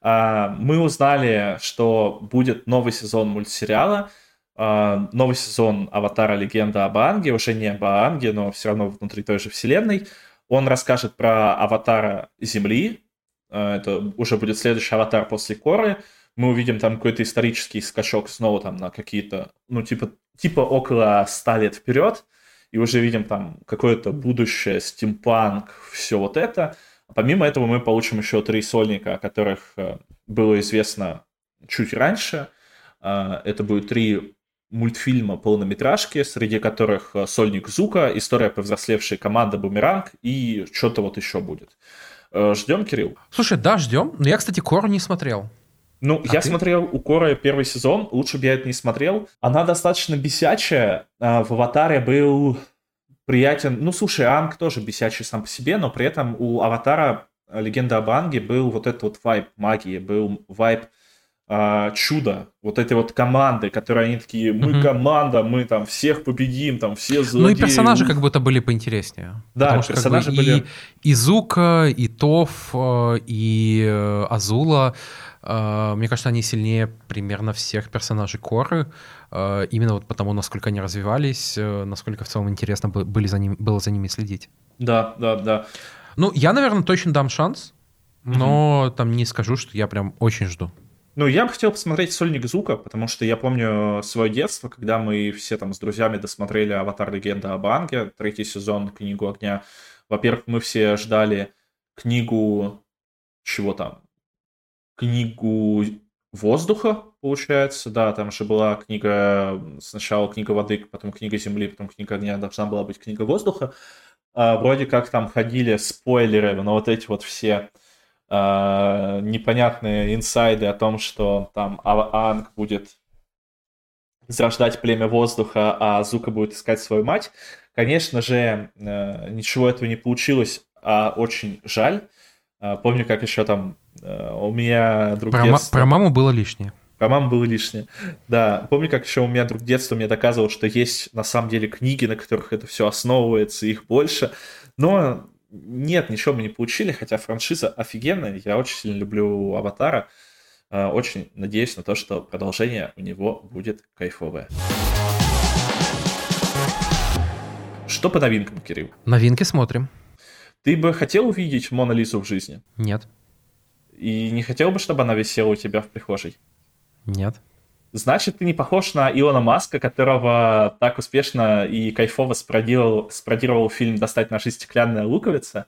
А, мы узнали, что будет новый сезон мультсериала, а, новый сезон «Аватара. Легенда об Анге», уже не об Анге, но все равно внутри той же вселенной – он расскажет про аватара Земли. Э, это уже будет следующий аватар после Коры. Мы увидим там какой-то исторический скачок снова там на какие-то, ну, типа, типа около 100 лет вперед. И уже видим там какое-то будущее, стимпанк, все вот это. Помимо этого мы получим еще три сольника, о которых э, было известно чуть раньше. Э, это будет три мультфильма полнометражки, среди которых э, «Сольник Зука», «История повзрослевшей команды Бумеранг» и что-то вот еще будет. Ждем, Кирилл? Слушай, да, ждем. Но я, кстати, Кору не смотрел. Ну, а я ты? смотрел у Коры первый сезон, лучше бы я это не смотрел. Она достаточно бесячая. Э, в «Аватаре» был приятен... Ну, слушай, Анг тоже бесячий сам по себе, но при этом у «Аватара» «Легенда об Анге» был вот этот вот вайп магии, был вайп а, чудо, вот эти вот команды, которые они такие, мы угу. команда, мы там всех победим, там все злодеи. Ну и персонажи как будто были поинтереснее. Да, Потому персонажи как бы, были... И, и Зука, и Тоф, э, и э, Азула, э, мне кажется, они сильнее примерно всех персонажей Коры, именно вот потому, насколько они развивались, насколько в целом интересно были за ним, было за ними следить. Да, да, да. Ну, я, наверное, точно дам шанс, но угу. там не скажу, что я прям очень жду. Ну, я бы хотел посмотреть «Сольник Зука», потому что я помню свое детство, когда мы все там с друзьями досмотрели «Аватар. Легенда об Анге», третий сезон «Книгу огня». Во-первых, мы все ждали книгу... Чего там? Книгу воздуха, получается, да, там же была книга, сначала книга воды, потом книга земли, потом книга огня, должна была быть книга воздуха. А, вроде как там ходили спойлеры но вот эти вот все э, непонятные инсайды о том, что там Анг будет зарождать племя воздуха, а Зука будет искать свою мать. Конечно же, э, ничего этого не получилось, а очень жаль. Э, помню, как еще там у меня друг про, детства... про маму было лишнее. Про маму было лишнее. Да, помню, как еще у меня друг детства мне доказывал, что есть на самом деле книги, на которых это все основывается, их больше. Но нет, ничего мы не получили, хотя франшиза офигенная. Я очень сильно люблю Аватара. А, очень надеюсь на то, что продолжение у него будет кайфовое. Что по новинкам, Кирилл? Новинки смотрим. Ты бы хотел увидеть Мона Лизу в жизни? Нет. И не хотел бы, чтобы она висела у тебя в прихожей? Нет. Значит, ты не похож на Илона Маска, которого так успешно и кайфово спародировал, спародировал фильм «Достать наша стеклянная луковица»,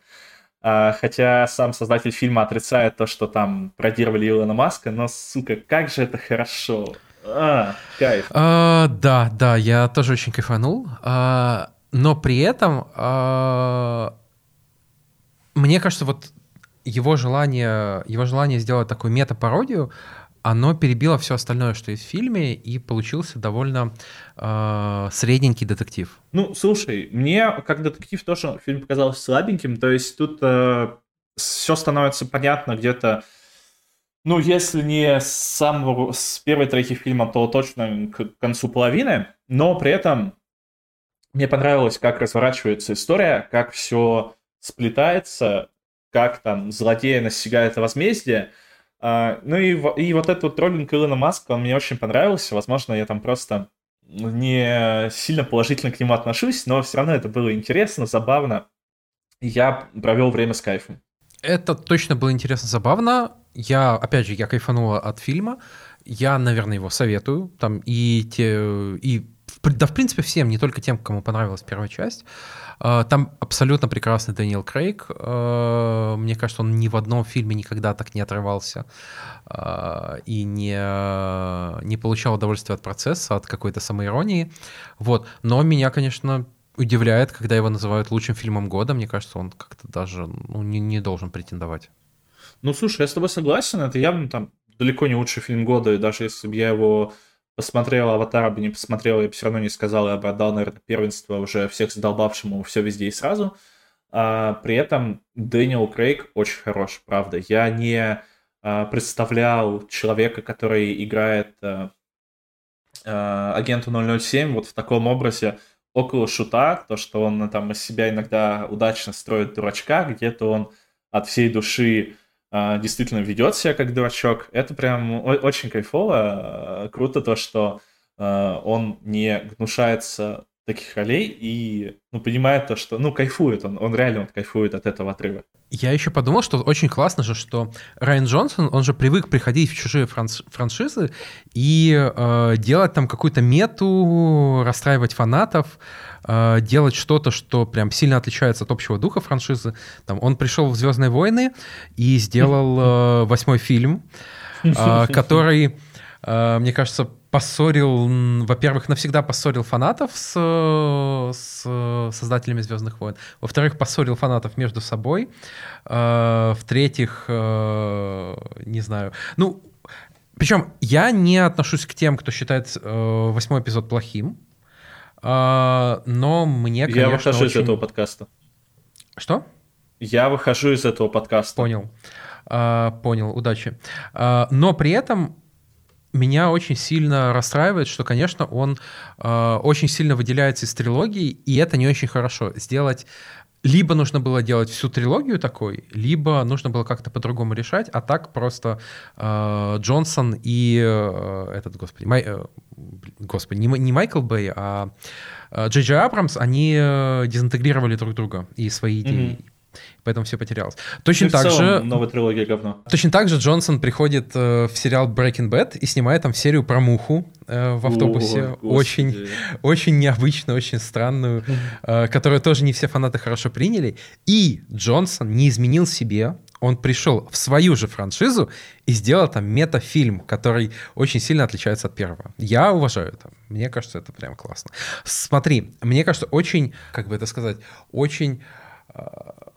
а, хотя сам создатель фильма отрицает то, что там пародировали Илона Маска, но, сука, как же это хорошо. А, кайф. А, да, да, я тоже очень кайфанул. А, но при этом а, мне кажется, вот его желание, его желание сделать такую мета-пародию, оно перебило все остальное, что есть в фильме, и получился довольно э, средненький детектив. Ну, слушай, мне как детектив тоже фильм показался слабеньким, то есть тут э, все становится понятно где-то, ну, если не с самого, с первой трети фильма, то точно к концу половины, но при этом мне понравилось, как разворачивается история, как все сплетается, как там злодея настигает возмездие, а, ну и, и вот этот вот троллинг Илона Маска, он мне очень понравился. Возможно, я там просто не сильно положительно к нему отношусь, но все равно это было интересно, забавно. Я провел время с кайфом. Это точно было интересно, забавно. Я, опять же, я кайфанула от фильма. Я, наверное, его советую. Там и те, и да, в принципе, всем, не только тем, кому понравилась первая часть. А, там абсолютно прекрасный Дэниел Крейг. А, мне кажется, он ни в одном фильме никогда так не отрывался а, и не, не получал удовольствия от процесса, от какой-то самоиронии. Вот. Но меня, конечно, удивляет, когда его называют лучшим фильмом года. Мне кажется, он как-то даже ну, не, не должен претендовать. Ну, слушай, я с тобой согласен. Это явно там далеко не лучший фильм года, и даже если бы я его посмотрел «Аватара» бы не посмотрел, я бы все равно не сказал, я бы отдал, наверное, первенство уже всех задолбавшему все везде и сразу. А, при этом Дэниел Крейг очень хорош, правда. Я не а, представлял человека, который играет а, а, агенту 007 вот в таком образе около шута, то, что он там из себя иногда удачно строит дурачка, где-то он от всей души действительно ведет себя как дурачок. Это прям очень кайфово. А, круто то, что а, он не гнушается таких ролей и ну, понимает то, что ну кайфует он, он реально он кайфует от этого отрыва. Я еще подумал, что очень классно же, что Райан Джонсон, он же привык приходить в чужие франш- франшизы и э, делать там какую-то мету, расстраивать фанатов, э, делать что-то, что прям сильно отличается от общего духа франшизы. Там он пришел в Звездные войны и сделал э, восьмой фильм, э, который, э, мне кажется, поссорил, во-первых, навсегда поссорил фанатов с, с создателями Звездных войн, во-вторых, поссорил фанатов между собой, э, в-третьих, э, не знаю, ну, причем я не отношусь к тем, кто считает э, восьмой эпизод плохим, э, но мне, конечно, Я выхожу очень... из этого подкаста. Что? Я выхожу из этого подкаста. Понял. Uh, понял, удачи. Uh, но при этом меня очень сильно расстраивает, что, конечно, он э, очень сильно выделяется из трилогии, и это не очень хорошо. Сделать либо нужно было делать всю трилогию такой, либо нужно было как-то по-другому решать, а так просто э, Джонсон и э, этот, господи, Май, э, господи, не, не Майкл Бэй, а Джей Джей Абрамс, они э, дезинтегрировали друг друга и свои идеи. Mm-hmm поэтому все потерялось. Точно так же... новая трилогия говно. Точно так же Джонсон приходит э, в сериал Breaking Bad и снимает там серию про муху э, в автобусе. О, очень, очень необычную, очень странную, э, которую тоже не все фанаты хорошо приняли. И Джонсон не изменил себе, он пришел в свою же франшизу и сделал там метафильм, который очень сильно отличается от первого. Я уважаю это. Мне кажется, это прям классно. Смотри, мне кажется, очень, как бы это сказать, очень э,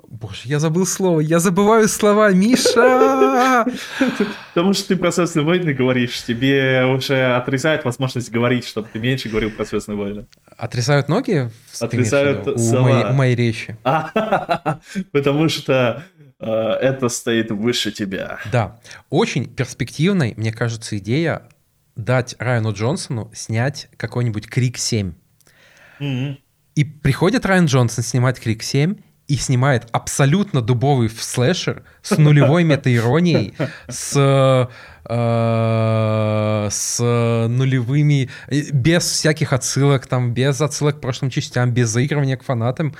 Боже, я забыл слово. Я забываю слова, Миша! Потому что ты про «Звездные войны» говоришь. Тебе уже отрезают возможность говорить, чтобы ты меньше говорил про «Звездные войны». Отрезают ноги? Отрезают у моей, у моей речи. Потому что э, это стоит выше тебя. Да. Очень перспективной, мне кажется, идея дать Райану Джонсону снять какой-нибудь «Крик 7». И приходит Райан Джонсон снимать «Крик 7», и снимает абсолютно дубовый слэшер с нулевой метаиронией, с, э, с нулевыми, без всяких отсылок, там, без отсылок к прошлым частям, без заигрывания к фанатам.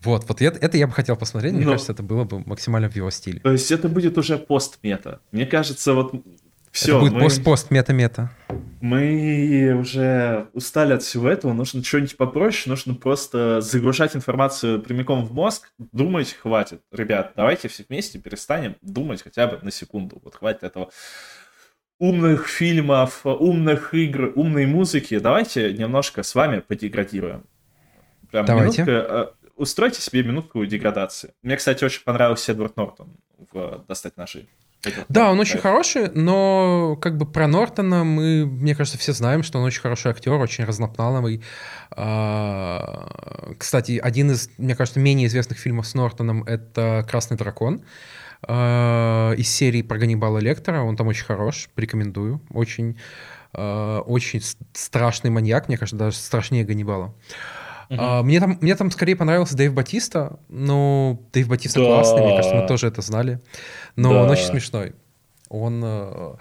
Вот, вот это, это я бы хотел посмотреть, мне Но... кажется, это было бы максимально в его стиле. То есть это будет уже пост-мета. Мне кажется, вот все. Это будет мы... пост-пост, мета-мета. Мы уже устали от всего этого, нужно что-нибудь попроще, нужно просто загружать информацию прямиком в мозг, думать хватит. Ребят, давайте все вместе перестанем думать хотя бы на секунду. Вот хватит этого умных фильмов, умных игр, умной музыки. Давайте немножко с вами подеградируем. Прям Давайте. Минутка, э, устройте себе минутку деградации. Мне, кстати, очень понравился Эдвард Нортон в «Достать ножи». Да, он очень хороший, но как бы про Нортона мы, мне кажется, все знаем, что он очень хороший актер, очень разноплановый. А, кстати, один из, мне кажется, менее известных фильмов с Нортоном — это «Красный дракон» а, из серии про Ганнибала Лектора. Он там очень хорош, рекомендую. Очень, а, очень страшный маньяк, мне кажется, даже страшнее Ганнибала. Uh-huh. мне, там, мне там скорее понравился Дэйв Батиста. Ну, Дэйв Батиста да. классный, мне кажется, мы тоже это знали. Но да. он очень смешной. Он, э,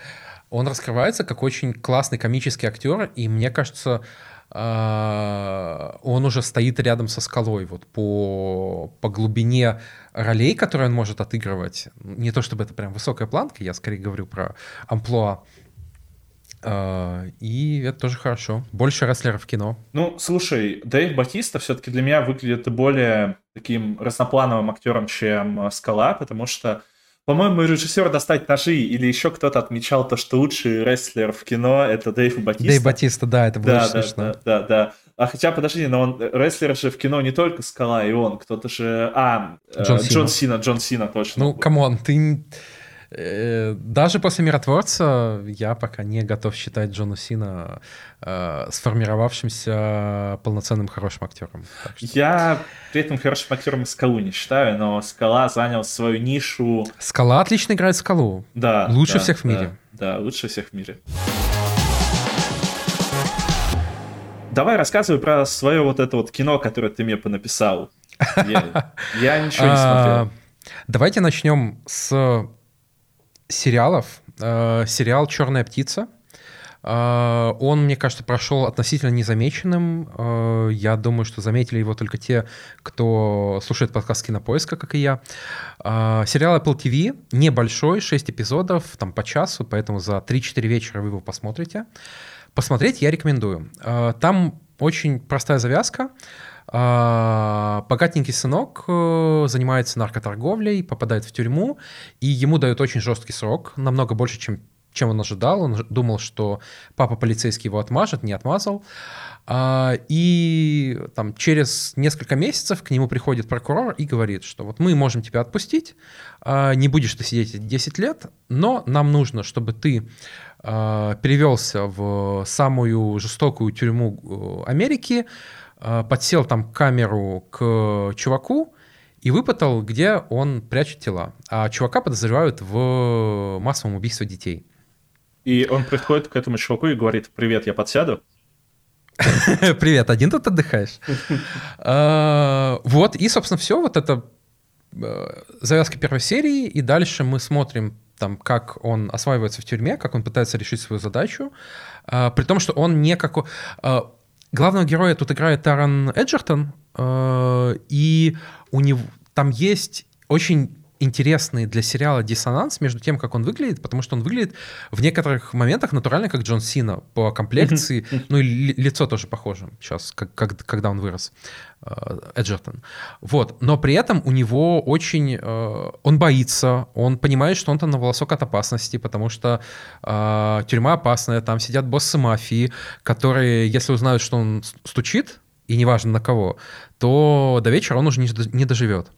он раскрывается как очень классный комический актер, и мне кажется, э, он уже стоит рядом со скалой вот по, по глубине ролей, которые он может отыгрывать. Не то чтобы это прям высокая планка, я скорее говорю про амплуа. Э, и это тоже хорошо. Больше рестлеров в кино. Ну, слушай, Дэйв Батиста все-таки для меня выглядит более таким разноплановым актером, чем Скала, потому что по-моему, режиссер «Достать ножи» или еще кто-то отмечал то, что лучший рестлер в кино — это Дэйв Батиста. Дэйв Батиста, да, это было да, да, смешно. Да, да, да. А хотя, подожди, но он рестлер же в кино не только Скала и он, кто-то же... А, Джон, э, Джон Сина. Джон Сина, точно. Ну, come on, ты... Э, даже после «Миротворца» я пока не готов считать Джона Сина э, сформировавшимся полноценным хорошим актером. Что... Я при этом хорошим актером «Скалу» не считаю, но «Скала» занял свою нишу. «Скала» отлично играет «Скалу». Да. Лучше да, всех в мире. Да, да, лучше всех в мире. Давай рассказывай про свое вот это вот кино, которое ты мне понаписал. Я, я ничего не смотрел. А, давайте начнем с сериалов. Э, сериал «Черная птица». Uh, он, мне кажется, прошел относительно незамеченным. Uh, я думаю, что заметили его только те, кто слушает подкаст Кинопоиска, как и я. Uh, сериал Apple TV небольшой, 6 эпизодов, там по часу, поэтому за 3-4 вечера вы его посмотрите. Посмотреть я рекомендую. Там очень простая завязка. А, богатенький сынок э, занимается наркоторговлей, попадает в тюрьму, и ему дают очень жесткий срок, намного больше, чем, чем он ожидал. Он думал, что папа полицейский его отмажет, не отмазал. А, и там, через несколько месяцев к нему приходит прокурор и говорит, что вот мы можем тебя отпустить, а, не будешь ты сидеть 10 лет, но нам нужно, чтобы ты перевелся в самую жестокую тюрьму э, Америки, подсел там камеру к чуваку и выпытал, где он прячет тела. А чувака подозревают в массовом убийстве детей. И он приходит к этому чуваку и говорит, привет, я подсяду. Привет, один тут отдыхаешь? Э, вот, и, собственно, все, вот это э, завязка первой серии, и дальше мы смотрим там, как он осваивается в тюрьме, как он пытается решить свою задачу, при том, что он не как... Главного героя тут играет Таран Эджертон, э, и у него там есть очень интересный для сериала диссонанс между тем, как он выглядит, потому что он выглядит в некоторых моментах натурально, как Джон Сина по комплекции, ну и лицо тоже похоже сейчас, как, как, когда он вырос, Эджертон. Вот, но при этом у него очень... Э, он боится, он понимает, что он там на волосок от опасности, потому что э, тюрьма опасная, там сидят боссы мафии, которые, если узнают, что он стучит, и неважно на кого, то до вечера он уже не доживет.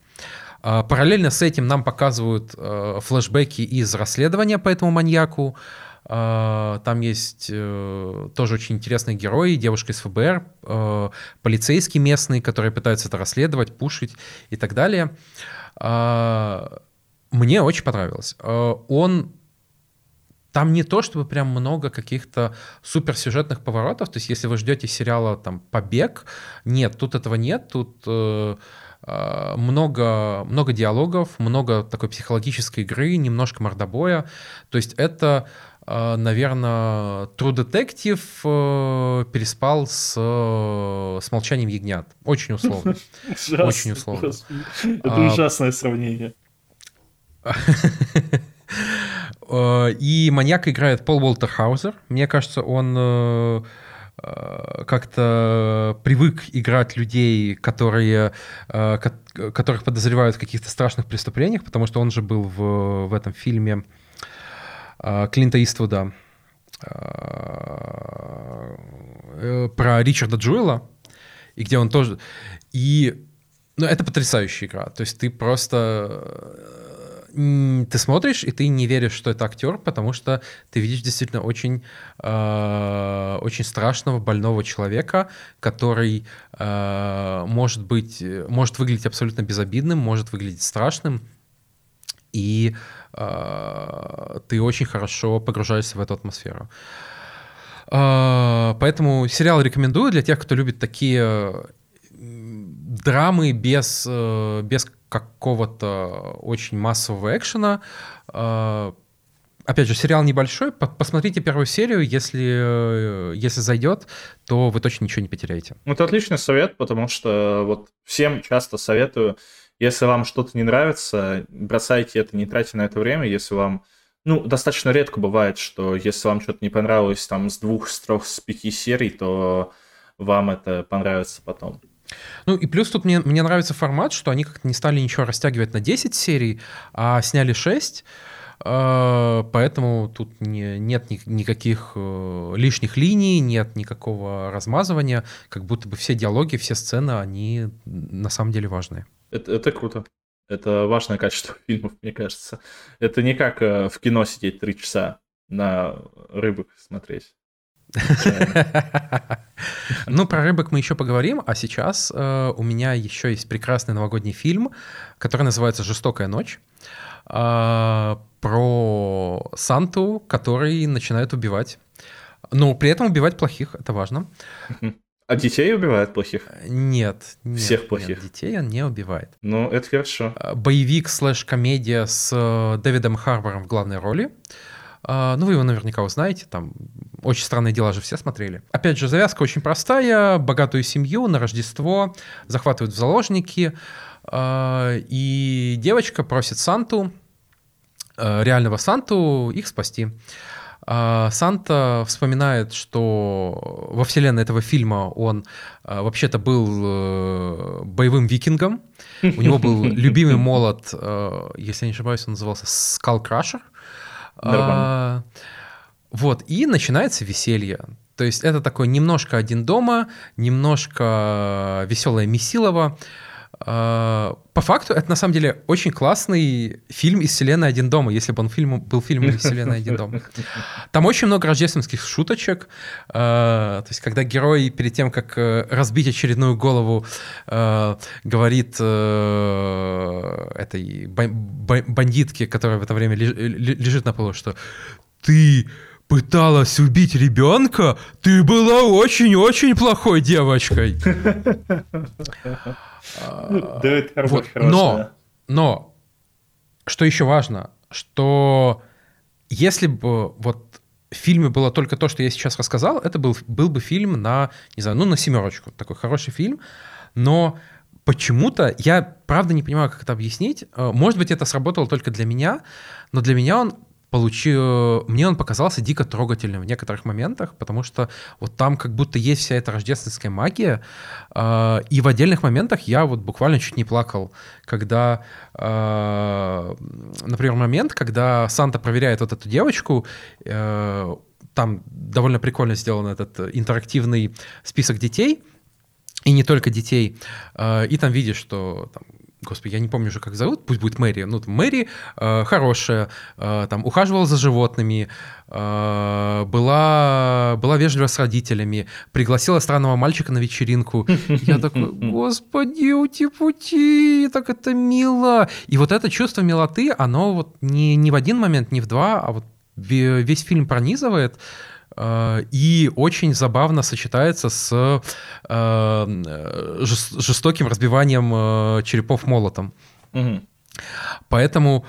А, параллельно с этим нам показывают э, флешбеки из расследования по этому маньяку. А, там есть э, тоже очень интересные герои, девушка из ФБР, э, полицейский местный, который пытается это расследовать, пушить и так далее. Мне очень понравилось. Он там не то, чтобы прям много каких-то суперсюжетных поворотов. То есть, если вы ждете сериала там Побег, нет, тут этого нет. Тут Э, много, много диалогов, много такой психологической игры, немножко мордобоя. То есть это э, наверное, True Detective э, переспал с, э, с «Молчанием ягнят». Очень условно. Очень условно. Это а, ужасное сравнение. И маньяк играет Пол Уолтер Хаузер. Мне кажется, он как-то привык играть людей, которые, которых подозревают в каких-то страшных преступлениях, потому что он же был в, в этом фильме Клинта Иствуда а, э, про Ричарда Джуэла, и где он тоже... И ну, это потрясающая игра. То есть ты просто... Ты смотришь, и ты не веришь, что это актер, потому что ты видишь действительно очень, э, очень страшного, больного человека, который э, может быть, может выглядеть абсолютно безобидным, может выглядеть страшным, и э, ты очень хорошо погружаешься в эту атмосферу. Э, поэтому сериал рекомендую для тех, кто любит такие драмы без, э, без какого-то очень массового экшена. Э, опять же, сериал небольшой. Посмотрите первую серию, если, если зайдет, то вы точно ничего не потеряете. Это отличный совет, потому что вот всем часто советую если вам что-то не нравится, бросайте это, не тратьте на это время. Если вам ну, достаточно редко бывает, что если вам что-то не понравилось там с двух, с трех, с пяти серий, то вам это понравится потом. Ну и плюс тут мне, мне нравится формат, что они как-то не стали ничего растягивать на 10 серий, а сняли 6. Э, поэтому тут не, нет ни, никаких э, лишних линий, нет никакого размазывания, как будто бы все диалоги, все сцены, они на самом деле важные. Это, это круто. Это важное качество фильмов, мне кажется. Это не как э, в кино сидеть три часа на рыбок смотреть. Ну, про рыбок мы еще поговорим, а сейчас э, у меня еще есть прекрасный новогодний фильм, который называется «Жестокая ночь», э, про Санту, который начинает убивать. Но при этом убивать плохих, это важно. А детей убивает плохих? Нет. нет Всех плохих? Нет, детей он не убивает. Ну, это хорошо. А, боевик слэш-комедия с э, Дэвидом Харбором в главной роли. А, ну, вы его наверняка узнаете, там «Очень странные дела» же все смотрели. Опять же, завязка очень простая. Богатую семью на Рождество захватывают в заложники, а, и девочка просит Санту, э, реального Санту, их спасти. А, Санта вспоминает, что во вселенной этого фильма он а, вообще-то был э, боевым викингом. У него был любимый молот, э, если я не ошибаюсь, он назывался Crusher. А, вот, и начинается веселье. То есть это такой немножко один дома, немножко веселое Месилово. А, по факту, это на самом деле очень классный фильм из вселенной «Один дома», если бы он фильм, был фильмом из вселенной «Один дома». Там очень много рождественских шуточек. А, то есть, когда герой перед тем, как э, разбить очередную голову, а, говорит э, этой бандитке, которая в это время лежит на полу, что «ты пыталась убить ребенка, ты была очень-очень плохой девочкой». Вот. Но, но, что еще важно, что если бы вот в фильме было только то, что я сейчас рассказал, это был, был бы фильм на, не знаю, ну, на семерочку. Такой хороший фильм. Но почему-то, я правда не понимаю, как это объяснить. Э, может быть, это сработало только для меня, но для меня он получил... Мне он показался дико трогательным в некоторых моментах, потому что вот там как будто есть вся эта рождественская магия, э, и в отдельных моментах я вот буквально чуть не плакал, когда, э, например, момент, когда Санта проверяет вот эту девочку, э, там довольно прикольно сделан этот интерактивный список детей, и не только детей, э, и там видишь, что там, Господи, я не помню уже, как зовут, пусть будет Мэри. Ну, Мэри э, хорошая, э, там, ухаживала за животными, э, была, была вежлива с родителями, пригласила странного мальчика на вечеринку. Я такой, господи, ути-пути, так это мило. И вот это чувство милоты, оно вот не, не в один момент, не в два, а вот весь фильм пронизывает. Э, и очень забавно сочетается с э, жестоким разбиванием э, черепов молотом. Угу. Поэтому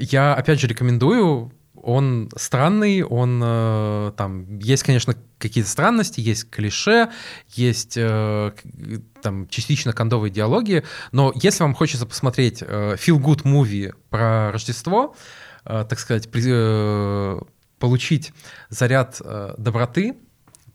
я, опять же, рекомендую он странный, он э, там есть, конечно, какие-то странности, есть клише, есть э, там частично кондовые диалоги, но если вам хочется посмотреть э, feel good movie про Рождество, э, так сказать, при, э, получить заряд э, доброты,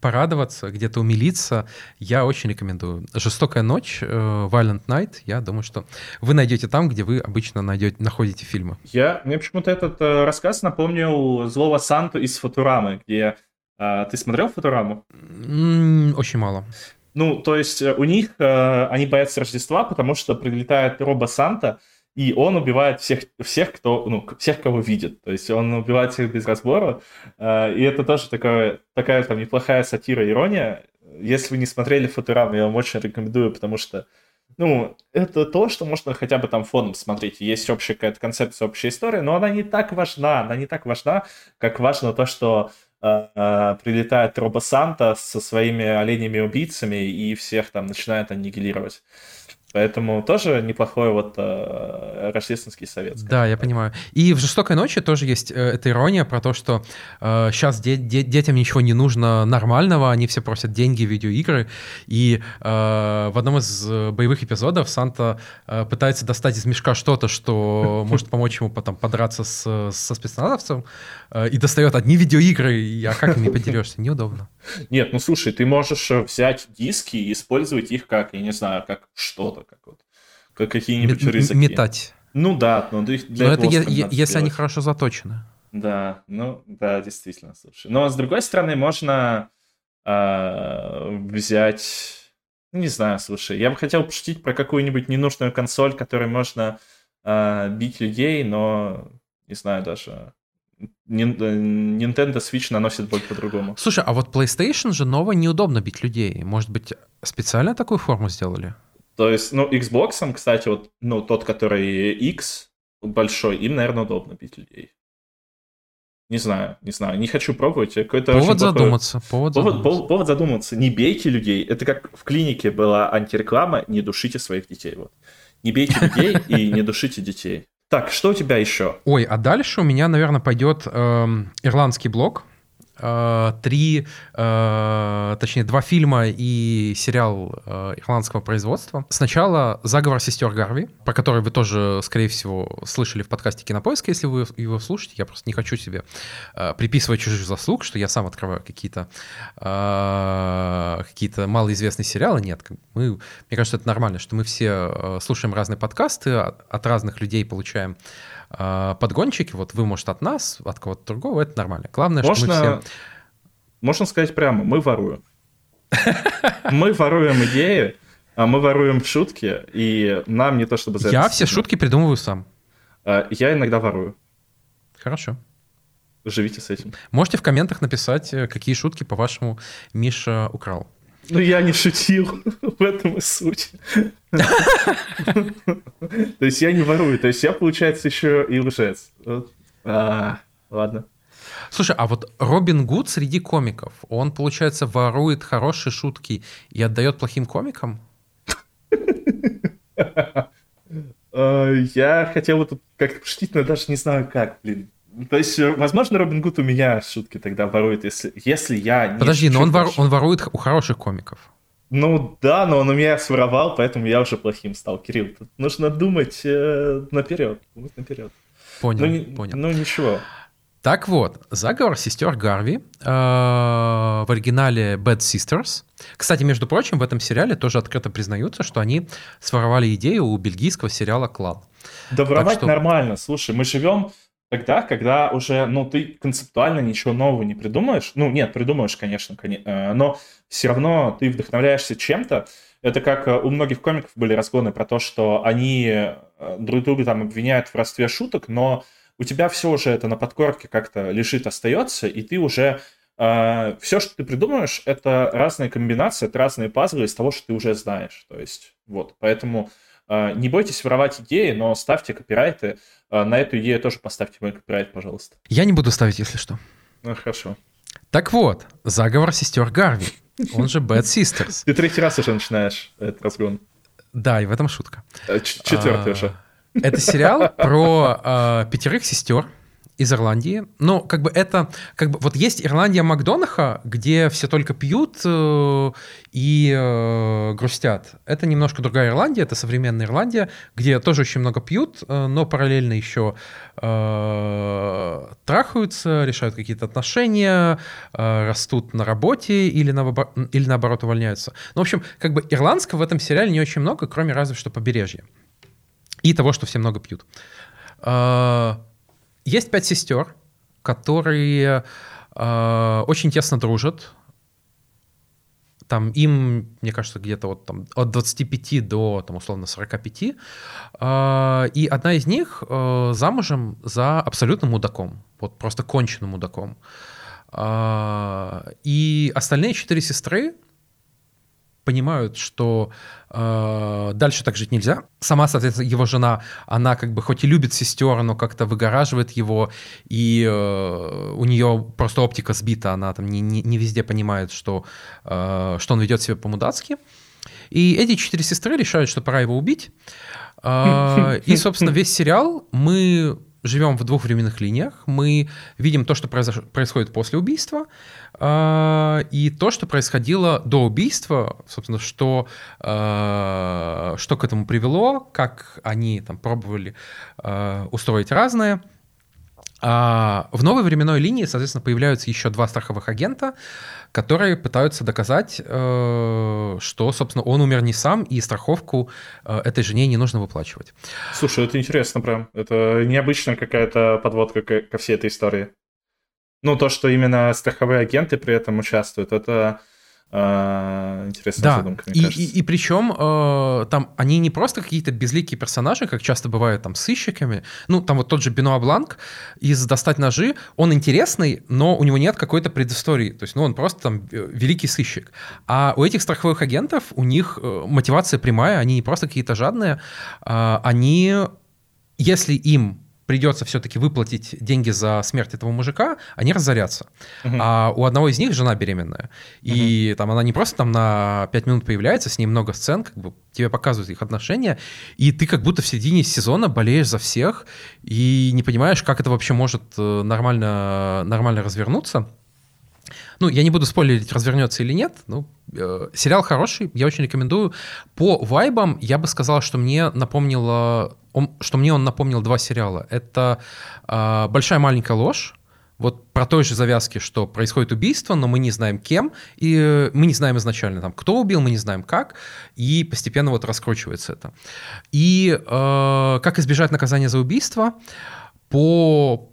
порадоваться, где-то умилиться, я очень рекомендую. «Жестокая ночь», э, «Violent Night», я думаю, что вы найдете там, где вы обычно найдете, находите фильмы. Я, мне почему-то этот э, рассказ напомнил «Злого Санту» из «Футурамы», где... Э, ты смотрел «Футураму»? Mm, очень мало. Ну, то есть э, у них, э, они боятся Рождества, потому что прилетает Робо Санта, и он убивает всех, всех, кто, ну, всех, кого видит. То есть он убивает всех без разбора. Э, и это тоже такая, такая там неплохая сатира, ирония. Если вы не смотрели Футурам, я вам очень рекомендую, потому что ну, это то, что можно хотя бы там фоном смотреть. Есть общая какая-то концепция, общая история, но она не так важна. Она не так важна, как важно то, что э, э, прилетает Робо Санта со своими оленями-убийцами и всех там начинает аннигилировать. Поэтому тоже неплохой вот э, рождественский совет. Да, я понимаю. И в «Жестокой ночи» тоже есть э, эта ирония про то, что э, сейчас де- де- детям ничего не нужно нормального, они все просят деньги видеоигры. И э, в одном из э, боевых эпизодов Санта э, пытается достать из мешка что-то, что может помочь ему потом подраться с, со спецназовцем, э, и достает одни видеоигры, и, а как ими поделешься? Неудобно. Нет, ну слушай, ты можешь э, взять диски и использовать их как, я не знаю, как что-то, как вот, как какие-нибудь рюкзаки. Метать. Ну да, но для но это е- если они хорошо заточены. Да, ну да, действительно, слушай. Но с другой стороны, можно э, взять, ну, не знаю, слушай, я бы хотел пошутить про какую-нибудь ненужную консоль, которой можно э, бить людей, но не знаю даже. Nintendo Switch наносит боль по-другому. Слушай, а вот PlayStation же новое неудобно бить людей. Может быть, специально такую форму сделали? То есть, ну, Xbox, кстати, вот, ну, тот, который X большой, им, наверное, удобно бить людей. Не знаю, не знаю, не хочу пробовать. Какой-то повод задуматься, повод, повод задуматься. Повод, повод задуматься. Не бейте людей. Это как в клинике была антиреклама, не душите своих детей. Вот. Не бейте людей и не душите детей. Так, что у тебя еще? Ой, а дальше у меня, наверное, пойдет э, ирландский блок. Э, три, э, точнее, два фильма и сериал э, ирландского производства. Сначала «Заговор сестер Гарви», про который вы тоже, скорее всего, слышали в подкасте «Кинопоиска», если вы его слушаете. Я просто не хочу себе приписывать чужих заслуг, что я сам открываю какие-то какие-то малоизвестные сериалы. Нет, мы, мне кажется, это нормально, что мы все слушаем разные подкасты, от разных людей получаем а, подгончики, вот вы, может, от нас, от кого-то другого, это нормально. Главное, Можно... что мы все... Можно сказать прямо, мы воруем. Мы воруем идеи, а мы воруем шутки, и нам не то чтобы за Я все шутки придумываю сам. А, я иногда ворую. Хорошо. Живите с этим. Можете в комментах написать, э, какие шутки, по-вашему, Миша украл. Ну, я не шутил, в этом и суть. То есть я не ворую, то есть я, получается, еще и лжец. А, ладно. Слушай, а вот Робин Гуд среди комиков, он, получается, ворует хорошие шутки и отдает плохим комикам? А, я хотел бы тут как-то пошутить, но даже не знаю как, блин. То есть, э, возможно, Робин Гуд у меня шутки тогда ворует, если, если я не... Подожди, но он, вор, он ворует у хороших комиков. Ну да, но он у меня своровал, поэтому я уже плохим стал. Кирилл, тут нужно думать э, наперед. Думать наперед. Понял, ну, понял. Ну ничего. Так вот, заговор сестер Гарви э, в оригинале Bad Sisters. Кстати, между прочим, в этом сериале тоже открыто признаются, что они своровали идею у бельгийского сериала «Клан». Да воровать что... нормально. Слушай, мы живем тогда, когда уже, ну, ты концептуально ничего нового не придумаешь. Ну, нет, придумаешь, конечно, э, но все равно ты вдохновляешься чем-то. Это как э, у многих комиков были разгоны про то, что они э, друг друга там обвиняют в родстве шуток, но у тебя все уже это на подкорке как-то лежит, остается, и ты уже Uh, все, что ты придумаешь, это разные комбинации, это разные пазлы из того, что ты уже знаешь. То есть, вот, поэтому uh, не бойтесь воровать идеи, но ставьте копирайты. А, на эту идею тоже поставьте мой копирайт, пожалуйста. Я не буду ставить, если что. Ну, хорошо. Так вот, заговор сестер Гарви, он же Bad Sisters. Ты третий раз уже начинаешь этот разгон. Да, и в этом шутка. Четвертый а, уже. Это сериал про а, пятерых сестер, из Ирландии. Но как бы это, как бы вот есть Ирландия Макдонаха, где все только пьют э, и э, грустят. Это немножко другая Ирландия, это современная Ирландия, где тоже очень много пьют, э, но параллельно еще э, трахаются, решают какие-то отношения, э, растут на работе или, на, или наоборот увольняются. Ну, в общем, как бы ирландского в этом сериале не очень много, кроме разве что побережья. И того, что все много пьют. Э, есть пять сестер, которые э, очень тесно дружат. Там им, мне кажется, где-то вот там от 25 до, там, условно, 45. Э, и одна из них э, замужем за абсолютным мудаком. Вот просто конченным мудаком. Э, и остальные четыре сестры, понимают, что э, дальше так жить нельзя. Сама, соответственно, его жена, она как бы хоть и любит сестер, но как-то выгораживает его, и э, у нее просто оптика сбита, она там не, не, не везде понимает, что, э, что он ведет себя по-мудацки. И эти четыре сестры решают, что пора его убить. Э, и, собственно, весь сериал мы живем в двух временных линиях. Мы видим то, что произош... происходит после убийства, э, и то, что происходило до убийства, собственно, что, э, что к этому привело, как они там пробовали э, устроить разное. А в новой временной линии, соответственно, появляются еще два страховых агента, которые пытаются доказать, э, что, собственно, он умер не сам, и страховку э, этой жене не нужно выплачивать. Слушай, это интересно прям. Это необычная какая-то подводка ко всей этой истории. Ну, то, что именно страховые агенты при этом участвуют, это а, интересная да. задумка, мне и. И, и, причем э, там они не просто какие-то безликие персонажи, как часто бывает там сыщиками. Ну, там вот тот же Бенуа Бланк из «Достать ножи», он интересный, но у него нет какой-то предыстории. То есть, ну, он просто там э, великий сыщик. А у этих страховых агентов, у них э, мотивация прямая, они не просто какие-то жадные, э, они, если им придется все-таки выплатить деньги за смерть этого мужика, они разорятся. Угу. А у одного из них жена беременная. И угу. там она не просто там на 5 минут появляется, с ней много сцен, как бы тебе показывают их отношения, и ты как будто в середине сезона болеешь за всех и не понимаешь, как это вообще может э, нормально, нормально развернуться. Ну, я не буду спойлерить, развернется или нет. Ну, э, сериал хороший, я очень рекомендую. По вайбам я бы сказал, что мне напомнило, он, что мне он напомнил два сериала. Это э, «Большая маленькая ложь», вот про той же завязке, что происходит убийство, но мы не знаем кем, и э, мы не знаем изначально, там, кто убил, мы не знаем как, и постепенно вот раскручивается это. И э, как избежать наказания за убийство по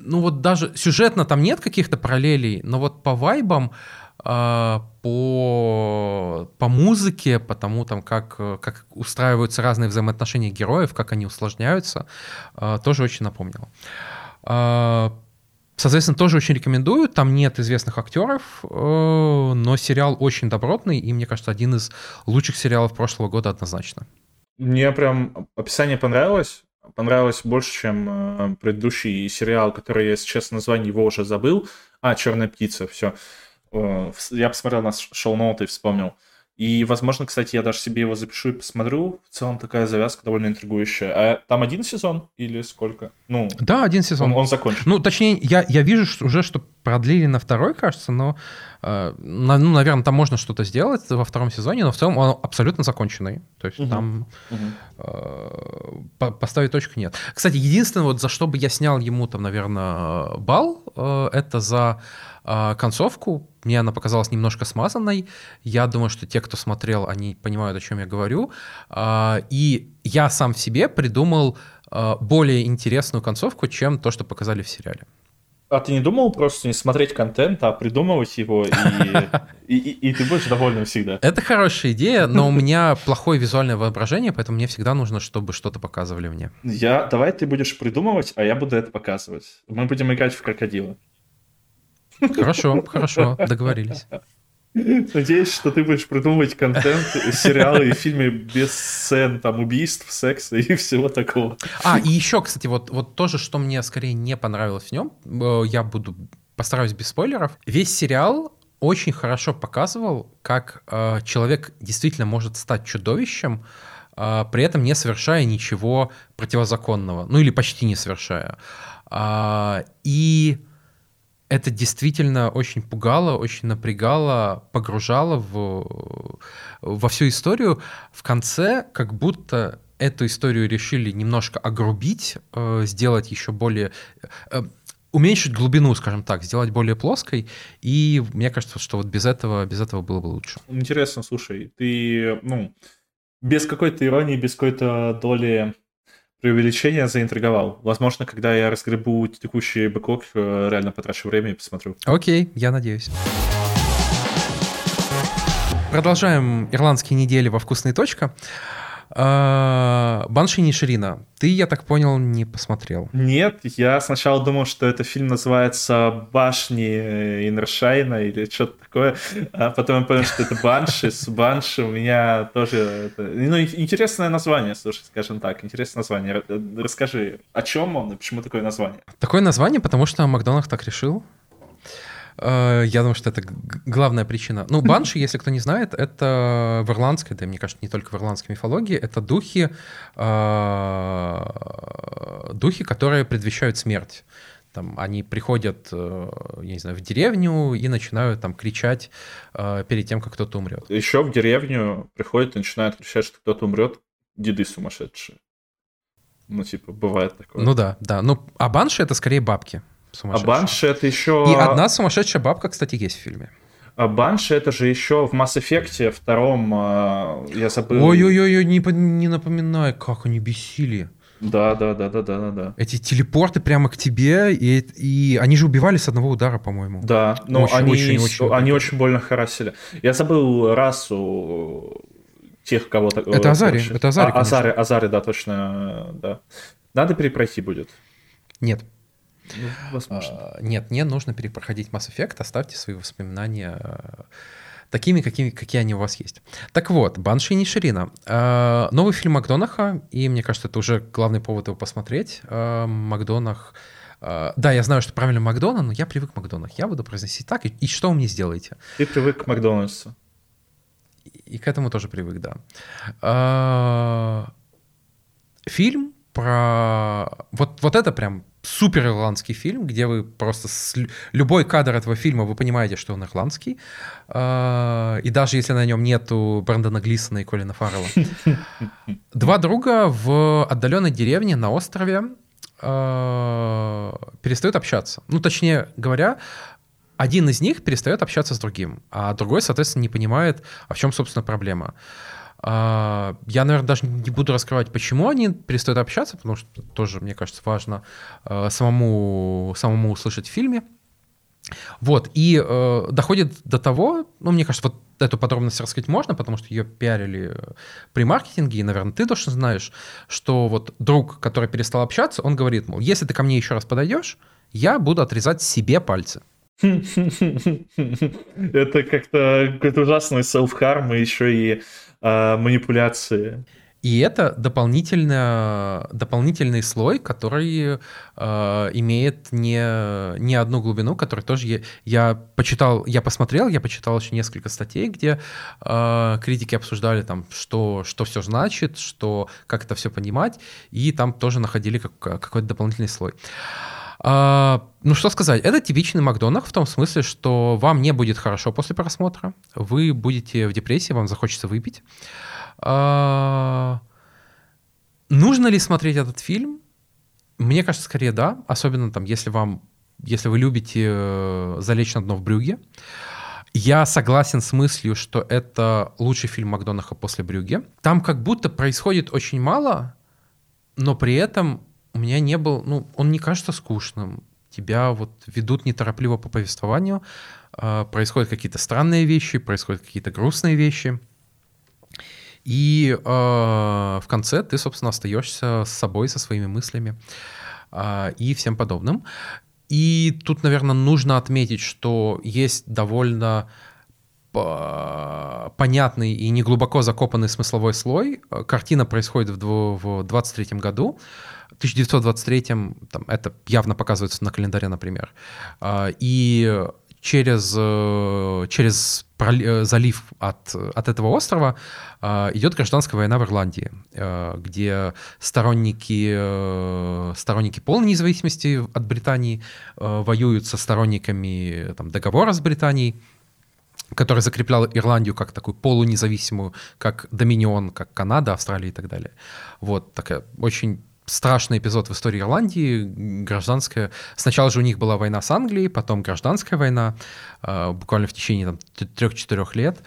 ну вот даже сюжетно там нет каких-то параллелей, но вот по вайбам, по, по музыке, по тому, там, как, как устраиваются разные взаимоотношения героев, как они усложняются, э, тоже очень напомнило. Э, соответственно, тоже очень рекомендую. Там нет известных актеров, э, но сериал очень добротный, и, мне кажется, один из лучших сериалов прошлого года однозначно. Мне прям описание понравилось понравилось больше, чем э, предыдущий сериал, который я, честно, название его уже забыл. А, «Черная птица», все. Я посмотрел на шоу-ноуты и вспомнил. И, возможно, кстати, я даже себе его запишу и посмотрю. В целом такая завязка довольно интригующая. А там один сезон или сколько? Ну, да, один сезон. Он, он закончен. Ну, точнее, я, я вижу что, уже, что продлили на второй, кажется, но, э, на, ну, наверное, там можно что-то сделать во втором сезоне, но в целом он абсолютно законченный. То есть угу. там угу. э, по, поставить точку нет. Кстати, единственное, вот за что бы я снял ему там, наверное, бал, э, это за э, концовку мне она показалась немножко смазанной. Я думаю, что те, кто смотрел, они понимают, о чем я говорю. А, и я сам в себе придумал а, более интересную концовку, чем то, что показали в сериале. А ты не думал просто не смотреть контент, а придумывать его, и, и, и, и ты будешь доволен всегда? Это хорошая идея, но у меня плохое визуальное воображение, поэтому мне всегда нужно, чтобы что-то показывали мне. Я, давай ты будешь придумывать, а я буду это показывать. Мы будем играть в крокодила. Хорошо, хорошо, договорились. Надеюсь, что ты будешь придумывать контент, сериалы и фильмы без сцен, там, убийств, секса и всего такого. А, и еще, кстати, вот, вот тоже, что мне скорее не понравилось в нем, э, я буду, постараюсь без спойлеров. Весь сериал очень хорошо показывал, как э, человек действительно может стать чудовищем, э, при этом не совершая ничего противозаконного, ну или почти не совершая. А, и это действительно очень пугало, очень напрягало, погружало в, во всю историю. В конце как будто эту историю решили немножко огрубить, э, сделать еще более... Э, уменьшить глубину, скажем так, сделать более плоской, и мне кажется, что вот без этого, без этого было бы лучше. Интересно, слушай, ты, ну, без какой-то иронии, без какой-то доли преувеличения заинтриговал. Возможно, когда я разгребу текущий бэклог, э, реально потрачу время и посмотрю. Окей, я надеюсь. Продолжаем ирландские недели во «Вкусная точка». А, Банши Ниширина. Ты, я так понял, не посмотрел. Нет, я сначала думал, что это фильм называется «Башни Инершайна» или что-то такое, а потом я понял, что это Банши. С Банши у меня тоже... Это... Ну, интересное название, слушай, скажем так, интересное название. Расскажи, о чем он и почему такое название? Такое название, потому что Макдональдс так решил. Э, я думаю, что это главная причина. Ну, банши, если кто не знает, это в ирландской, да, мне кажется, не только в ирландской мифологии, это духи, э, духи, которые предвещают смерть. Там, они приходят, э, я не знаю, в деревню и начинают там кричать перед тем, как кто-то умрет. Еще в деревню приходят и начинают кричать, что кто-то умрет, деды сумасшедшие. Ну, типа, бывает такое. Ну да, да. Ну, а банши — это скорее бабки. А Банши это еще... И одна сумасшедшая бабка, кстати, есть в фильме. А Банши это же еще в Mass Effect втором, а, я забыл. Ой-ой-ой, не, не напоминай, как они бесили. Да, да, да, да, да, да. Эти телепорты прямо к тебе, и, и они же убивали с одного удара, по-моему. Да, но очень, они, очень, очень, они очень больно харасили. Я забыл расу тех, кого... Это Азари, это Азари, а, Азари, Азари, да, точно, да. Надо перепройти будет. Нет. Ну, возможно. А, нет, не нужно перепроходить Mass Effect, оставьте свои воспоминания э, такими, какими, какие они у вас есть. Так вот, Банши и Ниширина. Э, новый фильм Макдонаха, и мне кажется, это уже главный повод его посмотреть. Э, Макдонах... Да, я знаю, что правильно Макдона, но я привык к Макдонах. Я буду произносить так, и, и что вы мне сделаете? Ты привык к Макдональдсу. И, и к этому тоже привык, да. Фильм про... Вот, вот это прям супер ирландский фильм, где вы просто с любой кадр этого фильма вы понимаете, что он ирландский. А, и даже если на нем нету Брэндона Глисона и Колина Фаррелла. Два друга в отдаленной деревне на острове а, перестают общаться. Ну, точнее говоря, один из них перестает общаться с другим, а другой, соответственно, не понимает, а в чем, собственно, проблема. А, я, наверное, даже не буду раскрывать, почему они перестают общаться, потому что тоже, мне кажется, важно э, самому, самому услышать в фильме. Вот, и э, доходит до того, ну, мне кажется, вот эту подробность рассказать можно, потому что ее пиарили при маркетинге, и, наверное, ты точно знаешь, что вот друг, который перестал общаться, он говорит, мол, если ты ко мне еще раз подойдешь, я буду отрезать себе пальцы. Это как-то какой-то ужасный self-harm, и еще и э, манипуляции. И это дополнительно, дополнительный слой, который э, имеет не, не одну глубину, который тоже я, я почитал, я посмотрел, я почитал еще несколько статей, где э, критики обсуждали там, что, что все значит, что, как это все понимать, и там тоже находили как, какой-то дополнительный слой. Ну что сказать, это типичный Макдональдс в том смысле, что вам не будет хорошо после просмотра, вы будете в депрессии, вам захочется выпить. А, нужно ли смотреть этот фильм? Мне кажется, скорее да, особенно там, если вам, если вы любите э, залечь на дно в брюге. Я согласен с мыслью, что это лучший фильм Макдонаха после Брюге. Там как будто происходит очень мало, но при этом у меня не был, ну, он не кажется скучным. Тебя вот ведут неторопливо по повествованию, э, происходят какие-то странные вещи, происходят какие-то грустные вещи. И э, в конце ты, собственно, остаешься с собой, со своими мыслями э, и всем подобным. И тут, наверное, нужно отметить, что есть довольно понятный и не глубоко закопанный смысловой слой. Картина происходит в 23 году. 1923 там, это явно показывается на календаре, например. А, и через, э, через э, залив от, от этого острова э, идет гражданская война в Ирландии, где сторонники, сторонники полной независимости от Британии воюют со сторонниками там, договора с Британией, который закреплял Ирландию как такую полунезависимую, как Доминион, как Канада, Австралия и так далее. Вот такая очень страшный эпизод в истории Ирландии, гражданская. Сначала же у них была война с Англией, потом гражданская война, э, буквально в течение там, 3-4 лет.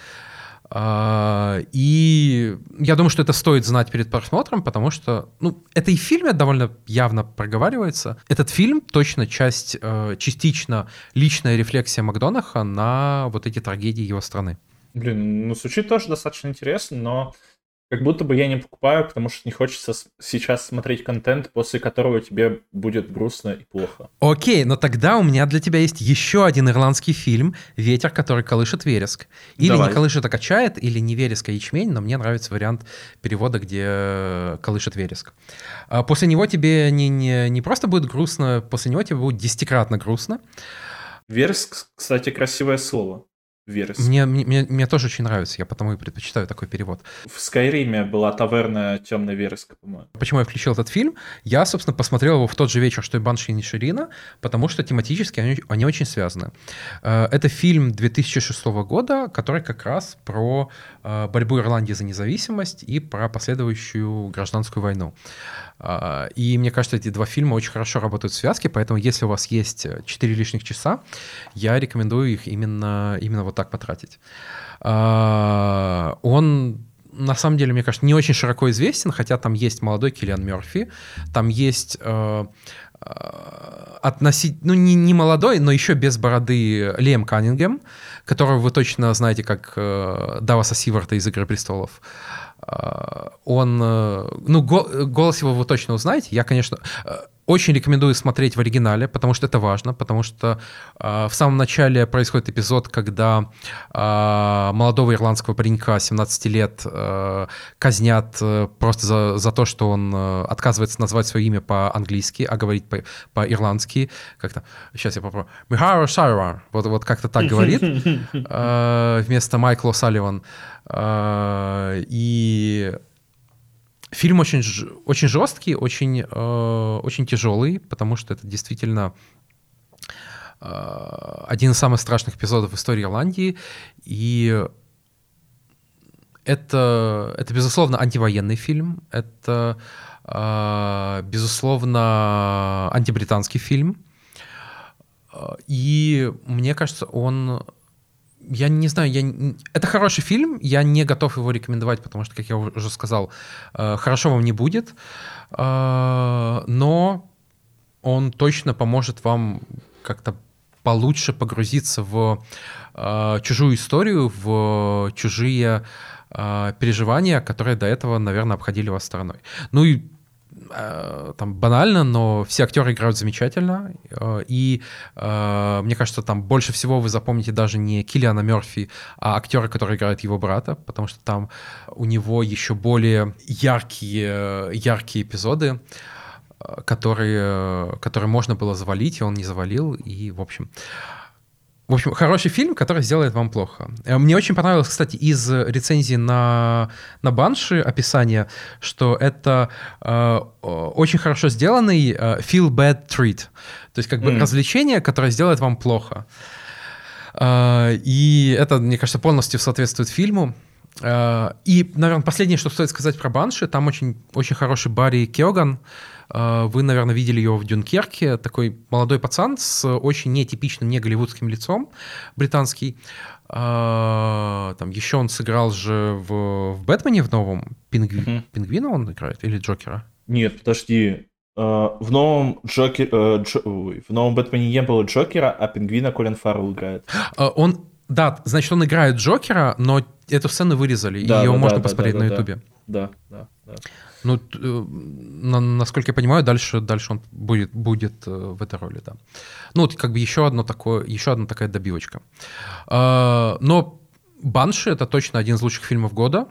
Э, и я думаю, что это стоит знать перед просмотром, потому что, ну, это и в фильме довольно явно проговаривается. Этот фильм точно часть, э, частично личная рефлексия Макдонаха на вот эти трагедии его страны. Блин, ну звучит тоже достаточно интересно, но как будто бы я не покупаю, потому что не хочется сейчас смотреть контент, после которого тебе будет грустно и плохо. Окей, но тогда у меня для тебя есть еще один ирландский фильм «Ветер, который колышет вереск». Или Давай. не колышет, а качает, или не вереск, а ячмень, но мне нравится вариант перевода, где колышет вереск. А после него тебе не, не, не просто будет грустно, после него тебе будет десятикратно грустно. Вереск, кстати, красивое слово. Верес. Мне, мне, мне тоже очень нравится, я потому и предпочитаю такой перевод. В Скайриме была таверна «Темная вереска», по-моему. Почему я включил этот фильм? Я, собственно, посмотрел его в тот же вечер, что и «Банши и Ниширина», потому что тематически они, они очень связаны. Э, это фильм 2006 года, который как раз про э, борьбу Ирландии за независимость и про последующую гражданскую войну. Э, и мне кажется, эти два фильма очень хорошо работают в связке, поэтому если у вас есть 4 лишних часа, я рекомендую их именно, именно вот так потратить. А, он на самом деле, мне кажется, не очень широко известен, хотя там есть молодой Киллиан Мерфи, там есть э, э, относительно, ну не, не молодой, но еще без бороды Лем Каннингем, которого вы точно знаете как э, Даваса Сиварта из «Игры престолов». Э, он, э, ну, го, голос его вы точно узнаете. Я, конечно, э, очень рекомендую смотреть в оригинале, потому что это важно, потому что э, в самом начале происходит эпизод, когда э, молодого ирландского паренька 17 лет э, казнят э, просто за, за то, что он э, отказывается назвать свое имя по-английски, а говорить по- по-ирландски. Как-то, сейчас я попробую. Михаил Сариван, вот, вот как-то так говорит, э, вместо Майкла Салливан. Э, и Фильм очень, очень жесткий, очень, э, очень тяжелый, потому что это действительно э, один из самых страшных эпизодов в истории Ирландии. И это, это безусловно, антивоенный фильм. Это, э, безусловно, антибританский фильм. Э, и мне кажется, он я не знаю, я... это хороший фильм, я не готов его рекомендовать, потому что, как я уже сказал, э, хорошо вам не будет, э, но он точно поможет вам как-то получше погрузиться в э, чужую историю, в чужие переживания, которые до этого, наверное, обходили вас стороной. Ну и там банально, но все актеры играют замечательно. Э, и э, мне кажется, там больше всего вы запомните даже не Киллиана Мерфи, а актера, который играет его брата, потому что там у него еще более яркие, яркие эпизоды которые, которые можно было завалить, и он не завалил, и, в общем, в общем, хороший фильм, который сделает вам плохо. Э, мне очень понравилось, кстати, из рецензии на, на Банши описание, что это э, очень хорошо сделанный э, feel bad treat. То есть как бы mm. развлечение, которое сделает вам плохо. Э, и это, мне кажется, полностью соответствует фильму. Э, и, наверное, последнее, что стоит сказать про Банши, там очень, очень хороший Барри Кеоган, вы, наверное, видели его в Дюнкерке. Такой молодой пацан с очень нетипичным, не голливудским лицом, британский. А, там еще он сыграл же в, в Бэтмене в новом. Пингви... Угу. Пингвина он играет или Джокера? Нет, подожди. А, в новом Джокер, э, Джо, в новом Бэтмене не было Джокера, а Пингвина Колин Фаррелл играет. Он, да, значит, он играет Джокера, но эту сцену вырезали, да, и его да, можно да, посмотреть да, да, на Ютубе. Да, да, да. Ну, э, на, насколько я понимаю, дальше, дальше он будет, будет э, в этой роли, да. Ну, вот как бы еще одно такое, еще одна такая добивочка. А, но Банши — это точно один из лучших фильмов года.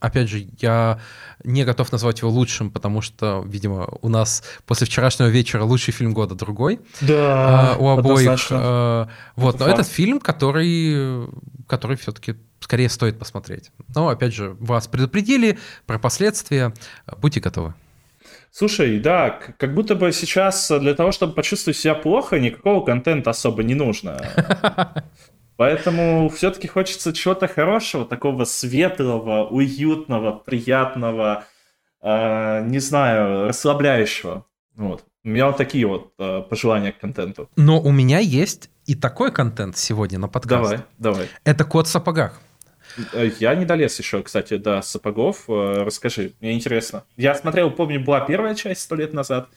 опять же, я не готов назвать его лучшим, потому что, видимо, у нас после вчерашнего вечера лучший фильм года другой. Да, а, у обоих. А, вот, это но факт. этот фильм, который, который все-таки скорее стоит посмотреть. Но, опять же, вас предупредили про последствия. Будьте готовы. Слушай, да, как будто бы сейчас для того, чтобы почувствовать себя плохо, никакого контента особо не нужно. Поэтому все-таки хочется чего-то хорошего, такого светлого, уютного, приятного, э, не знаю, расслабляющего. Вот. У меня вот такие вот э, пожелания к контенту. Но у меня есть и такой контент сегодня на подкаст. Давай, давай. Это кот в сапогах. Э, я не долез еще, кстати, до сапогов. Э, расскажи, мне интересно. Я смотрел, помню, была первая часть сто лет назад.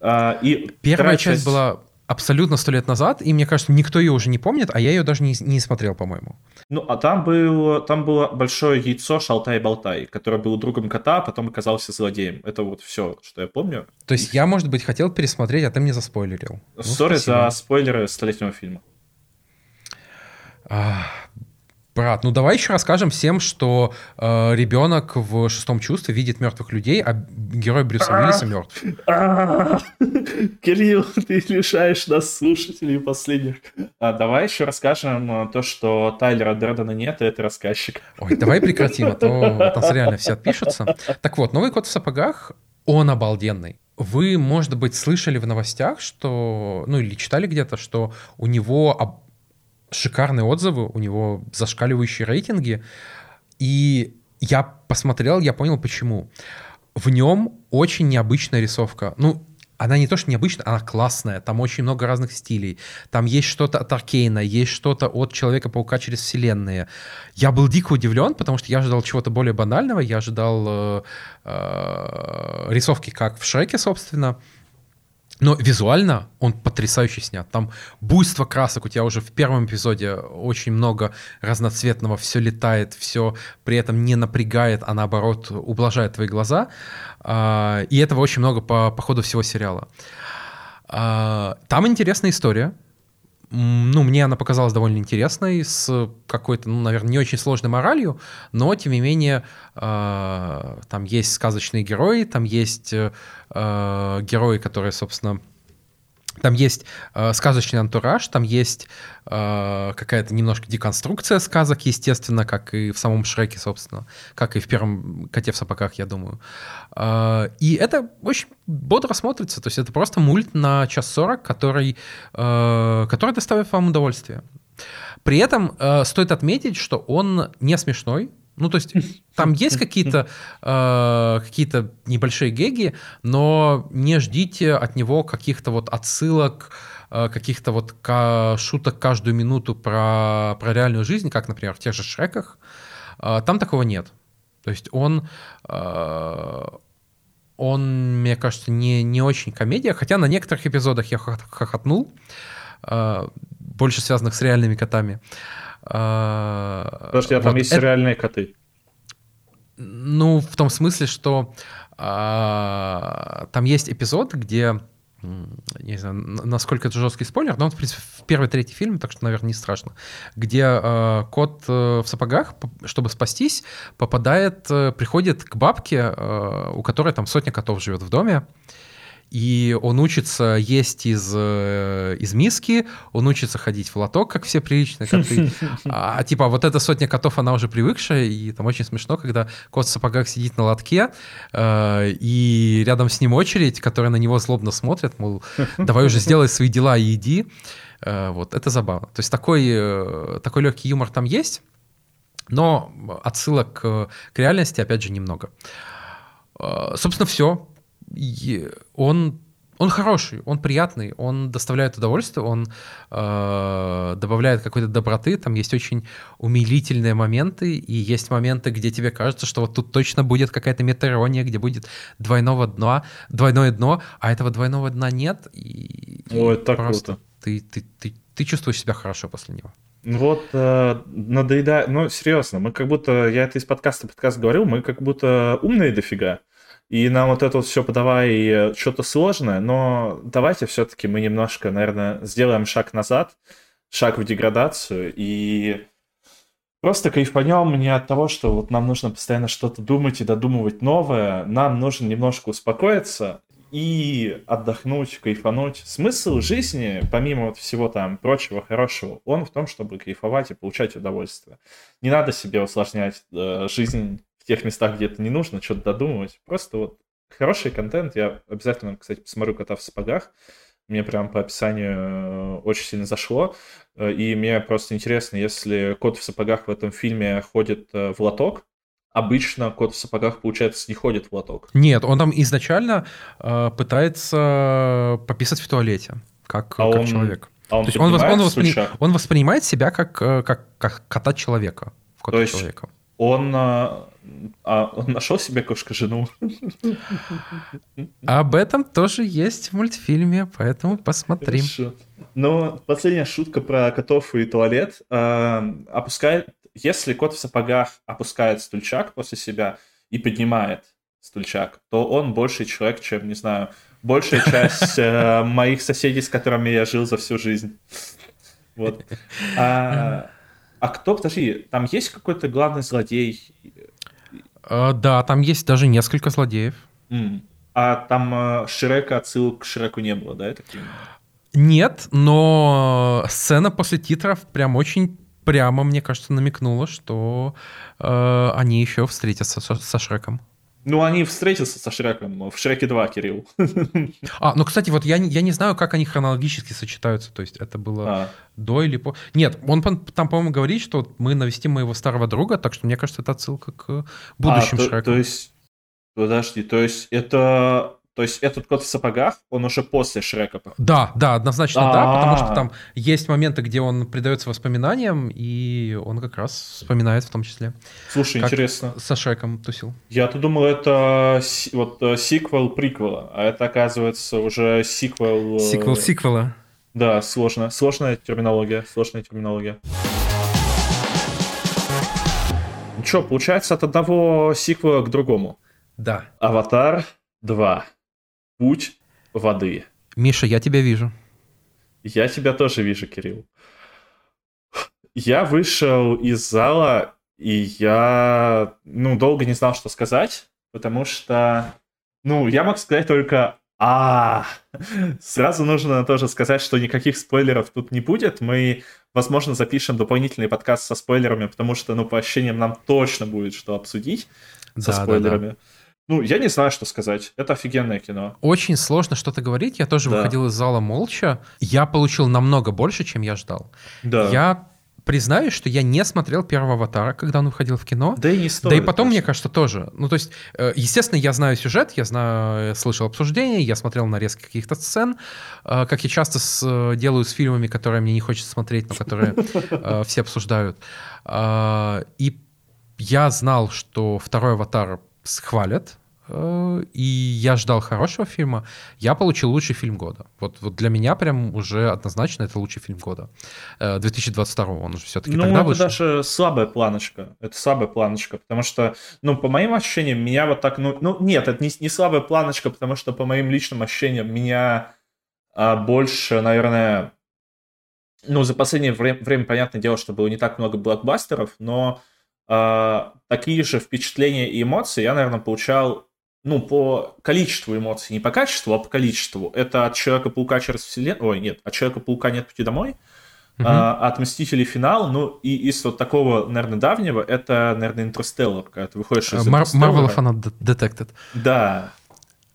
А, и первая часть, часть была абсолютно сто лет назад, и мне кажется, никто ее уже не помнит, а я ее даже не, не смотрел, по-моему. Ну, а там, был, там было большое яйцо Шалтай-Болтай, которое было другом кота, а потом оказался злодеем. Это вот все, что я помню. То есть я, может быть, хотел пересмотреть, а ты мне заспойлерил. Сори ну, за спойлеры столетнего фильма. А, Брат, ну давай еще расскажем всем, что э, ребенок в шестом чувстве видит мертвых людей, а герой Брюса Уиллиса мертв. Кирилл, ты лишаешь нас слушателей последних. А, давай еще расскажем э, то, что Тайлера Дредена нет, и это рассказчик. Ой, давай прекратим, а то нас реально все отпишутся. Так вот, новый кот в сапогах, он обалденный. Вы, может быть, слышали в новостях, что, ну или читали где-то, что у него шикарные отзывы, у него зашкаливающие рейтинги. И я посмотрел, я понял, почему. В нем очень необычная рисовка. Ну, она не то, что необычная, она классная. Там очень много разных стилей. Там есть что-то от Аркейна, есть что-то от Человека-паука через вселенные. Я был дико удивлен, потому что я ожидал чего-то более банального. Я ожидал э, э, рисовки, как в Шреке, собственно. Но визуально он потрясающе снят. Там буйство красок у тебя уже в первом эпизоде очень много разноцветного, все летает, все при этом не напрягает, а наоборот ублажает твои глаза. А, и этого очень много по, по ходу всего сериала. А, там интересная история ну, мне она показалась довольно интересной, с какой-то, ну, наверное, не очень сложной моралью, но, тем не менее, э, там есть сказочные герои, там есть э, герои, которые, собственно, там есть э, сказочный антураж, там есть э, какая-то немножко деконструкция сказок, естественно, как и в самом Шреке, собственно, как и в первом «Коте в сапогах», я думаю. Э, и это очень бодро смотрится, то есть это просто мульт на час сорок, который, э, который доставит вам удовольствие. При этом э, стоит отметить, что он не смешной, ну, то есть там есть какие-то э, какие небольшие геги, но не ждите от него каких-то вот отсылок, э, каких-то вот шуток каждую минуту про, про реальную жизнь, как, например, в тех же Шреках. Э, там такого нет. То есть он, э, он, мне кажется, не, не очень комедия, хотя на некоторых эпизодах я хохотнул, э, больше связанных с реальными котами. Подожди, а там вот есть это... реальные коты? Ну, в том смысле, что а, там есть эпизод, где не знаю, насколько это жесткий спойлер, но он, в принципе, в первый, третий фильм, так что, наверное, не страшно, где э, кот э, в сапогах, чтобы спастись, попадает, э, приходит к бабке, э, у которой там сотня котов живет в доме, и он учится есть из, э, из миски, он учится ходить в лоток, как все приличные коты. А, типа вот эта сотня котов, она уже привыкшая, и там очень смешно, когда кот в сапогах сидит на лотке, э, и рядом с ним очередь, которая на него злобно смотрит, мол, давай уже сделай свои дела и иди. Э, вот, это забавно. То есть такой, такой легкий юмор там есть, но отсылок к, реальности, опять же, немного. Собственно, все он он хороший, он приятный, он доставляет удовольствие, он э, добавляет какой-то доброты, там есть очень умилительные моменты, и есть моменты, где тебе кажется, что вот тут точно будет какая-то метаирония, где будет двойного дна, двойное дно, а этого двойного дна нет, и, Ой, и так круто. Ты, ты, ты, ты чувствуешь себя хорошо после него. Вот э, надоедает, ну серьезно, мы как будто, я это из подкаста подкаст говорил, мы как будто умные дофига. И нам вот это вот все подавай э, что-то сложное, но давайте все-таки мы немножко, наверное, сделаем шаг назад, шаг в деградацию и просто кайфанем не от того, что вот нам нужно постоянно что-то думать и додумывать новое. Нам нужно немножко успокоиться и отдохнуть, кайфануть. Смысл жизни, помимо вот всего там прочего хорошего, он в том, чтобы кайфовать и получать удовольствие. Не надо себе усложнять э, жизнь тех местах, где это не нужно, что-то додумывать. Просто вот хороший контент. Я обязательно, кстати, посмотрю «Кота в сапогах». Мне прям по описанию э, очень сильно зашло. Э, и мне просто интересно, если кот в сапогах в этом фильме ходит э, в лоток, обычно кот в сапогах, получается, не ходит в лоток. Нет, он там изначально э, пытается пописать в туалете, как, а как он, человек. А он, То есть он, он, воспри... он воспринимает себя как, как, как кота человека. Кота человека. Он а он нашел себе кошка-жену. Об этом тоже есть в мультфильме, поэтому посмотрим. Хорошо. Но последняя шутка про котов и туалет. Э, опускает, если кот в сапогах опускает стульчак после себя и поднимает стульчак, то он больший человек, чем, не знаю, большая часть э, моих соседей, с которыми я жил за всю жизнь. Вот. А, а кто, подожди, там есть какой-то главный злодей? А, да, там есть даже несколько злодеев. Mm. А там э, Шрека отсылок к Шреку не было, да, это Нет, но сцена после титров прям очень прямо, мне кажется, намекнула, что э, они еще встретятся со, со Шреком. Ну, они встретятся со Шреком в Шреке 2, Кирилл. А, ну, кстати, вот я, я не знаю, как они хронологически сочетаются. То есть это было а. до или по... Нет, он там, по-моему, говорит, что мы навестим моего старого друга, так что мне кажется, это отсылка к будущим а, то, То есть, подожди, то есть это то есть этот кот в сапогах, он уже после Шрека. Да, да, однозначно А-а-а. да, потому что там есть моменты, где он предается воспоминаниям, и он как раз вспоминает в том числе. Слушай, интересно. Со Шреком тусил. Я-то думал, это вот э, сиквел приквела, а это оказывается уже сиквел... Э, сиквел сиквела. Да, сложно. Сложная терминология, сложная терминология. Ну что, получается от одного сиквела к другому. Да. Аватар 2 путь воды. Миша, я тебя вижу. Я тебя тоже вижу, Кирилл. Я вышел из зала, и я, ну, долго не знал, что сказать, потому что, ну, я мог сказать только а, сразу нужно тоже сказать, что никаких спойлеров тут не будет. Мы, возможно, запишем дополнительный подкаст со спойлерами, потому что, ну, по ощущениям, нам точно будет что обсудить со да, спойлерами. Да, да. Ну, я не знаю, что сказать. Это офигенное кино. Очень сложно что-то говорить. Я тоже да. выходил из зала молча. Я получил намного больше, чем я ждал. Да. Я признаюсь, что я не смотрел первого «Аватара», когда он выходил в кино. Да и не стоит. Да и потом, просто. мне кажется, тоже. Ну, то есть, э, естественно, я знаю сюжет, я знаю, слышал обсуждения, я смотрел нарезки каких-то сцен, э, как я часто с, э, делаю с фильмами, которые мне не хочется смотреть, но которые все обсуждают. И я знал, что второй «Аватар» схвалят, э, и я ждал хорошего фильма, я получил лучший фильм года. Вот, вот для меня прям уже однозначно это лучший фильм года. 2022 э, он уже все-таки ну, тогда это вышел. даже слабая планочка. Это слабая планочка, потому что, ну, по моим ощущениям, меня вот так, ну, ну нет, это не, не слабая планочка, потому что по моим личным ощущениям меня а, больше, наверное, ну, за последнее время, время, понятное дело, что было не так много блокбастеров, но такие же впечатления и эмоции я, наверное, получал ну, по количеству эмоций, не по качеству, а по количеству. Это от Человека-паука через вселенную... Ой, нет, от Человека-паука нет пути домой. Uh-huh. А, от Мстителей финал, ну, и из вот такого, наверное, давнего, это, наверное, Интерстеллар, когда ты выходишь из Marvel фанат Detected. Да.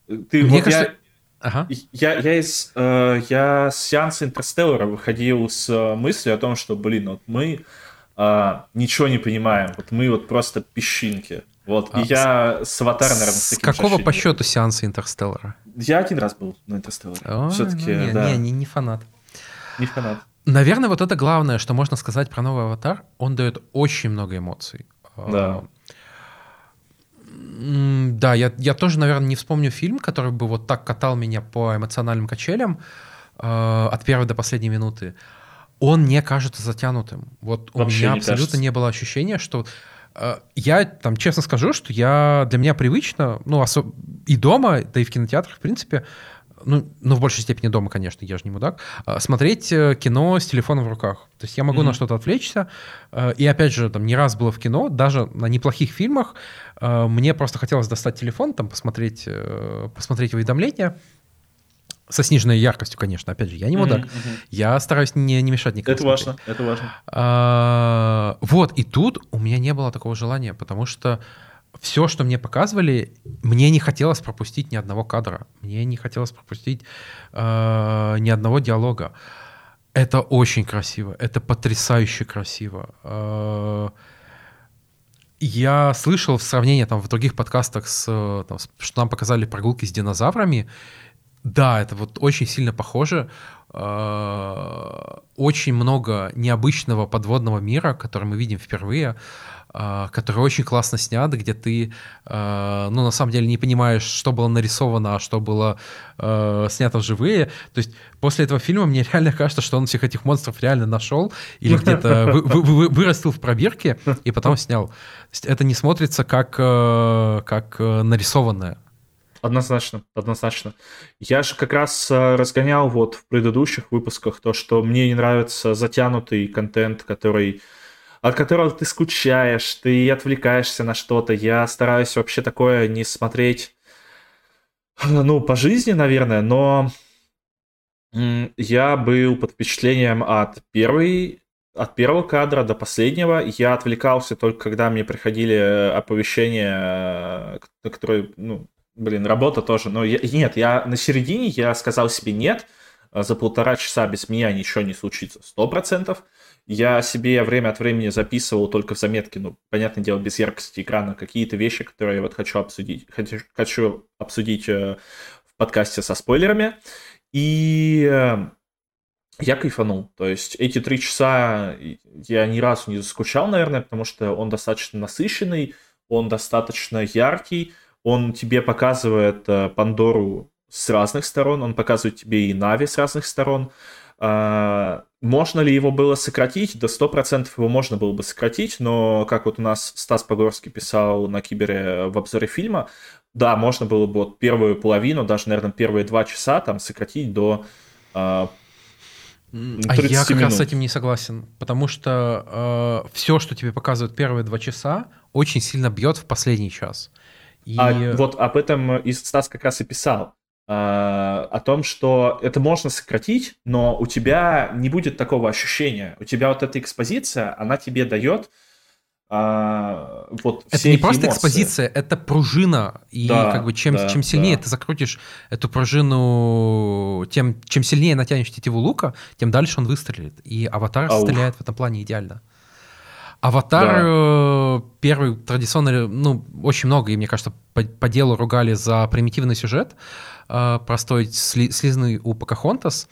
Ты, Мне вот кажется... Я... Ага. Я, я, из, э, я с сеанса Интерстеллара выходил с э, мыслью о том, что, блин, вот мы а, ничего не понимаем. Вот мы вот просто песчинки. Вот, а, и я с Аватаром, наверное, с, с какого по счету сеанса Интерстеллара? Я один раз был на Интерстелларе. Все-таки, ну, не, да. Не, не, не фанат. Не фанат. Наверное, вот это главное, что можно сказать про новый Аватар. Он дает очень много эмоций. Да. Да, я, я тоже, наверное, не вспомню фильм, который бы вот так катал меня по эмоциональным качелям э, от первой до последней минуты он не кажется затянутым. Вот Вообще у меня не абсолютно кажется. не было ощущения, что э, я там честно скажу, что я для меня привычно, ну особ... и дома, да и в кинотеатрах, в принципе, ну, ну, в большей степени дома, конечно, я же не мудак, а, смотреть э, кино с телефоном в руках. То есть я могу mm-hmm. на что-то отвлечься. Э, и опять же, там не раз было в кино, даже на неплохих фильмах, э, мне просто хотелось достать телефон, там посмотреть, посмотреть уведомления, со сниженной яркостью, конечно. Опять же, я не мудак. Mm-hmm, mm-hmm. Я стараюсь не, не мешать никому. Это смотреть. важно, это важно. А, вот, и тут у меня не было такого желания, потому что все, что мне показывали, мне не хотелось пропустить ни одного кадра, мне не хотелось пропустить э, ни одного диалога. Это очень красиво, это потрясающе красиво. Э, я слышал в сравнении там в других подкастах с, там, что нам показали прогулки с динозаврами. Да, это вот очень сильно похоже. Э, очень много необычного подводного мира, который мы видим впервые. А, который очень классно снят, где ты, а, ну, на самом деле не понимаешь, что было нарисовано, а что было э, снято вживые. То есть после этого фильма мне реально кажется, что он всех этих монстров реально нашел или где-то вырастил в пробирке и потом снял. Это не смотрится как, э, как э, нарисованное. Однозначно, однозначно. Я же как раз разгонял вот в предыдущих выпусках то, что мне не нравится затянутый контент, который от которого ты скучаешь, ты отвлекаешься на что-то. Я стараюсь вообще такое не смотреть, ну, по жизни, наверное, но я был под впечатлением от первой от первого кадра до последнего я отвлекался только когда мне приходили оповещения, которые, ну, блин, работа тоже. Но я, нет, я на середине я сказал себе нет, за полтора часа без меня ничего не случится, сто процентов. Я себе время от времени записывал только в заметке, ну, понятное дело, без яркости экрана, какие-то вещи, которые я вот хочу обсудить, хочу, хочу обсудить э, в подкасте со спойлерами. И э, я кайфанул. То есть эти три часа я ни разу не заскучал, наверное, потому что он достаточно насыщенный, он достаточно яркий, он тебе показывает э, Пандору с разных сторон, он показывает тебе и Нави с разных сторон. А, можно ли его было сократить? Сто процентов его можно было бы сократить, но как вот у нас Стас Погорский писал на Кибере в обзоре фильма, да, можно было бы вот первую половину, даже, наверное, первые два часа там сократить до а я как минут. раз с этим не согласен, потому что э, все, что тебе показывают первые два часа, очень сильно бьет в последний час. И... А вот об этом и Стас как раз и писал а, о том, что это можно сократить, но у тебя не будет такого ощущения. У тебя вот эта экспозиция, она тебе дает а, вот это не просто эмоции. экспозиция, это пружина. И да, как бы чем, да, чем сильнее да. ты закрутишь эту пружину, тем чем сильнее натянешь тетиву лука, тем дальше он выстрелит. И аватар Аух. стреляет в этом плане идеально. Аватар да. Э, первый традиционно, ну, очень много, и мне кажется, по, по делу ругали за примитивный сюжет, э, простой, сли, слизный у Покахонтас.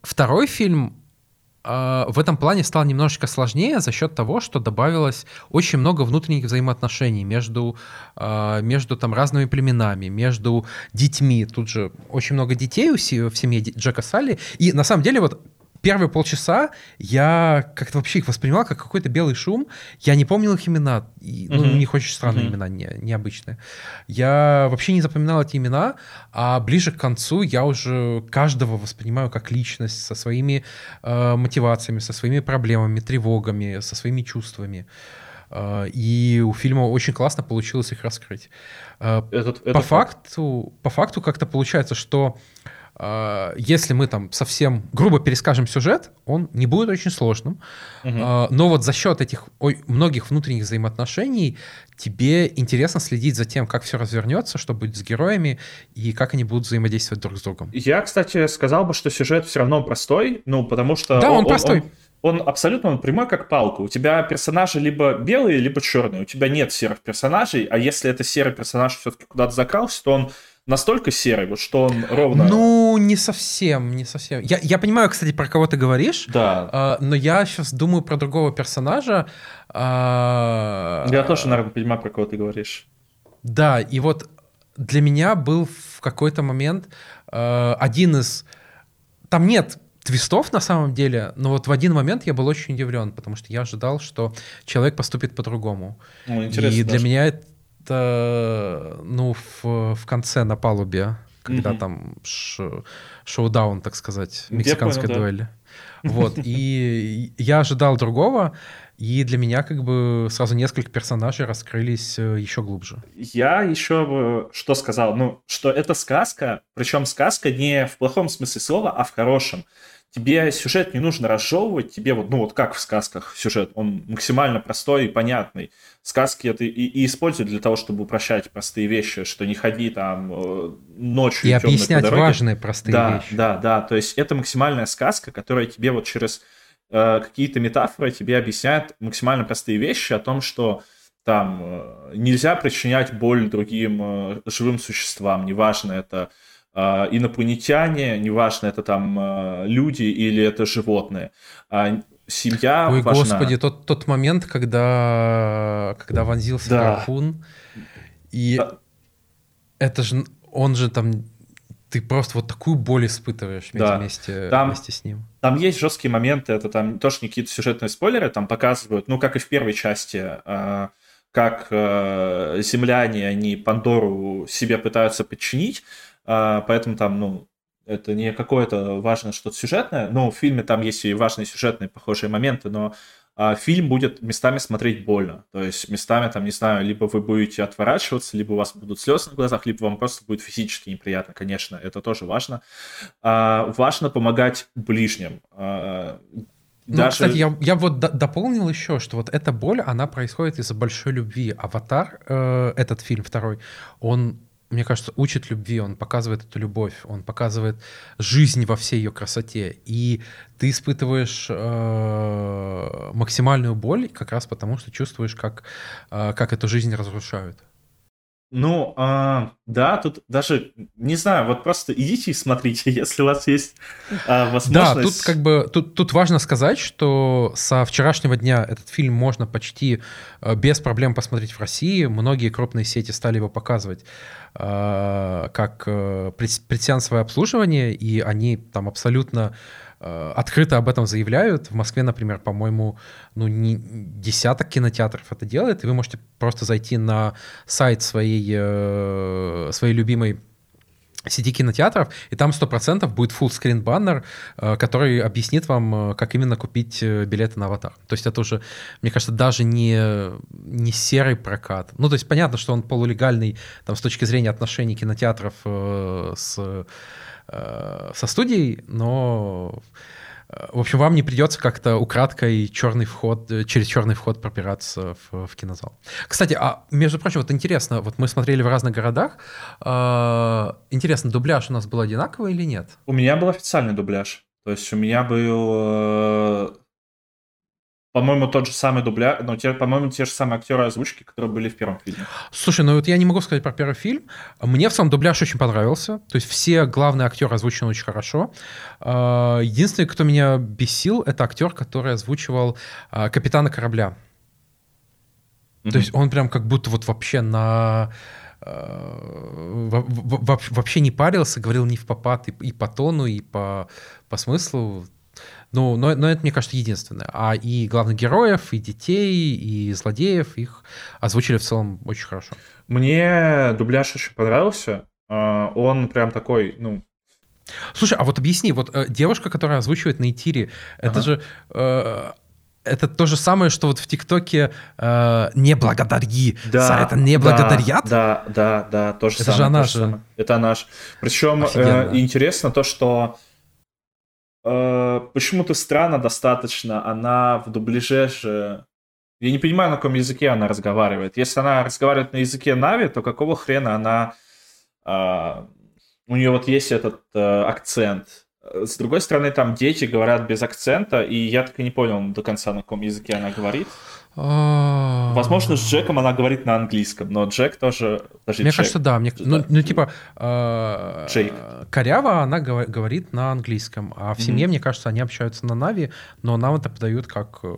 Второй фильм э, в этом плане стал немножечко сложнее за счет того, что добавилось очень много внутренних взаимоотношений между, между там разными племенами, между детьми. Тут же очень много детей в семье Джека Салли. И на самом деле вот первые полчаса я как-то вообще их воспринимал как какой-то белый шум. Я не помнил их имена. И, ну, uh-huh. у них очень странные uh-huh. имена, не, необычные. Я вообще не запоминал эти имена, а ближе к концу я уже каждого воспринимаю как личность со своими э, мотивациями, со своими проблемами, тревогами, со своими чувствами. Э, и у фильма очень классно получилось их раскрыть. Э, этот, по, факту, по факту как-то получается, что если мы там совсем грубо перескажем сюжет, он не будет очень сложным. Угу. Но вот за счет этих многих внутренних взаимоотношений тебе интересно следить за тем, как все развернется, что будет с героями и как они будут взаимодействовать друг с другом. Я, кстати, сказал бы, что сюжет все равно простой, ну, потому что... Да, он, он простой. Он, он абсолютно он прямой, как палка. У тебя персонажи либо белые, либо черные. У тебя нет серых персонажей, а если это серый персонаж все-таки куда-то закрался, то он настолько серый, вот что он ровно... Ну, не совсем, не совсем. Я, я понимаю, кстати, про кого ты говоришь, да. э, но я сейчас думаю про другого персонажа. Э, я тоже, наверное, понимаю, про кого ты говоришь. Да, и вот для меня был в какой-то момент э, один из... Там нет твистов на самом деле, но вот в один момент я был очень удивлен, потому что я ожидал, что человек поступит по-другому. Ну, и для даже. меня это, ну, в, в конце на палубе когда mm-hmm. там ш- шоу-даун, так сказать, мексиканской понял, дуэли. Да. Вот, и я ожидал другого, и для меня как бы сразу несколько персонажей раскрылись э, еще глубже. Я еще что сказал? Ну, что это сказка, причем сказка не в плохом смысле слова, а в хорошем. Тебе сюжет не нужно разжевывать, тебе вот, ну вот как в сказках сюжет, он максимально простой и понятный. Сказки это и, и используют для того, чтобы упрощать простые вещи, что не ходи там э, ночью. И объяснять важные простые да, вещи. Да, да, да. То есть это максимальная сказка, которая тебе вот через Э, какие-то метафоры тебе объясняют максимально простые вещи о том, что там э, нельзя причинять боль другим э, живым существам, неважно это инопланетяне, неважно это там люди или это животные. А семья Ой, важна. господи, тот, тот момент, когда, когда вонзился да. гарпун, и да. это же, он же там ты просто вот такую боль испытываешь да. вместе, там, вместе с ним. Там есть жесткие моменты, это там тоже какие-то сюжетные спойлеры, там показывают, ну, как и в первой части, как э, земляне, они Пандору себе пытаются подчинить, поэтому там, ну, это не какое-то важное что-то сюжетное, но в фильме там есть и важные сюжетные похожие моменты, но а фильм будет местами смотреть больно. То есть местами, там, не знаю, либо вы будете отворачиваться, либо у вас будут слезы на глазах, либо вам просто будет физически неприятно, конечно, это тоже важно. А, важно помогать ближним. А, ну, даже... Ну, кстати, я, я вот дополнил еще, что вот эта боль, она происходит из-за большой любви. Аватар, э, этот фильм второй, он мне кажется, учит любви, он показывает эту любовь, он показывает жизнь во всей ее красоте. И ты испытываешь э, максимальную боль как раз потому, что чувствуешь, как, э, как эту жизнь разрушают. Ну, а, да, тут даже, не знаю, вот просто идите и смотрите, если у вас есть а, возможность. Да, тут как бы, тут, тут важно сказать, что со вчерашнего дня этот фильм можно почти э, без проблем посмотреть в России. Многие крупные сети стали его показывать а, как э, предсеансовое обслуживание, и они там абсолютно Э, открыто об этом заявляют. В Москве, например, по-моему, ну, не десяток кинотеатров это делает, и вы можете просто зайти на сайт своей, э, своей любимой сети кинотеатров, и там 100% будет full-screen баннер, э, который объяснит вам, как именно купить билеты на «Аватар». То есть это уже, мне кажется, даже не, не серый прокат. Ну, то есть понятно, что он полулегальный там, с точки зрения отношений кинотеатров с Э, со студией, но э, в общем, вам не придется как-то украдкой черный вход, э, через черный вход пропираться в, в кинозал. Кстати, а между прочим, вот интересно, вот мы смотрели в разных городах. Э, интересно, дубляж у нас был одинаковый или нет? У меня был официальный дубляж. То есть у меня был по-моему, тот же самый дубля, но, те, по-моему, те же самые актеры озвучки, которые были в первом фильме. Слушай, ну вот я не могу сказать про первый фильм. Мне в самом дубляж очень понравился. То есть все главные актеры озвучены очень хорошо. А, единственный, кто меня бесил, это актер, который озвучивал а, капитана корабля. Mm-hmm. То есть он прям как будто вот вообще на а, вообще не парился, говорил не в попад и, и по тону, и по, по смыслу. Ну, но, но это, мне кажется, единственное. А и главных героев, и детей, и злодеев их озвучили в целом очень хорошо. Мне дубляж очень понравился. А, он прям такой, ну, Слушай, а вот объясни, вот э, девушка, которая озвучивает на Итире, ага. это же э, это то же самое, что вот в ТикТоке э, не благодари. Да, за это не благодарят. Да, да, да, то же это самое. Же она же. Самое. Это наш. Причем э, интересно то, что э, почему-то странно достаточно, она в дубляже же... Я не понимаю, на каком языке она разговаривает. Если она разговаривает на языке Нави, то какого хрена она... Э, у нее вот есть этот э, акцент. С другой стороны, там дети говорят без акцента, и я так и не понял до конца, на каком языке она говорит. А. Возможно, с Джеком она говорит на английском, но Джек тоже... Подожди, мне Джек. кажется, да. Мне, ну, ну, типа, э, Джейк. коряво она говорит на английском, а в семье, mm-hmm. мне кажется, они общаются на Нави, но нам это подают как, э,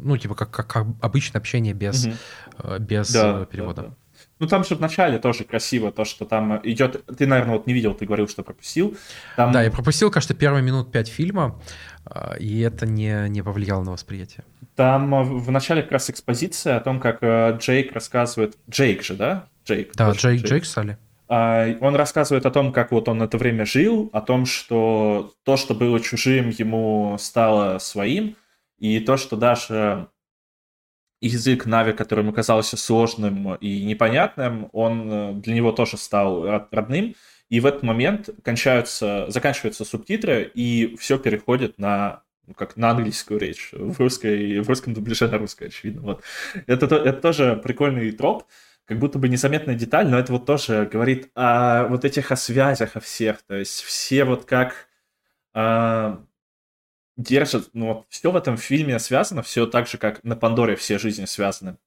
ну, типа, как, как обычное общение без, mm-hmm. без да, перевода. Да, да. Ну, там же в начале тоже красиво, то, что там идет... Ты, наверное, вот не видел, ты говорил, что пропустил. Там... Да, я пропустил, кажется, первые минут пять фильма, а, и это не, не повлияло на восприятие. Там э, в начале как раз экспозиция о том, как э, Джейк рассказывает... Джейк же, да? Джейк. Да, Джейк, Джейк, Джейк Салли. А, он рассказывает о том, как вот он это время жил, о том, что то, что было чужим, ему стало своим, и то, что даже язык Нави, который ему казался сложным и непонятным, он э, для него тоже стал родным. И в этот момент кончаются, заканчиваются субтитры, и все переходит на ну, как на английскую речь, в, русской, в русском дубляже на русской, очевидно. Вот. Это, это тоже прикольный троп, как будто бы незаметная деталь, но это вот тоже говорит о вот этих о связях, о всех. То есть все вот как а, держат, ну вот все в этом фильме связано, все так же, как на Пандоре все жизни связаны.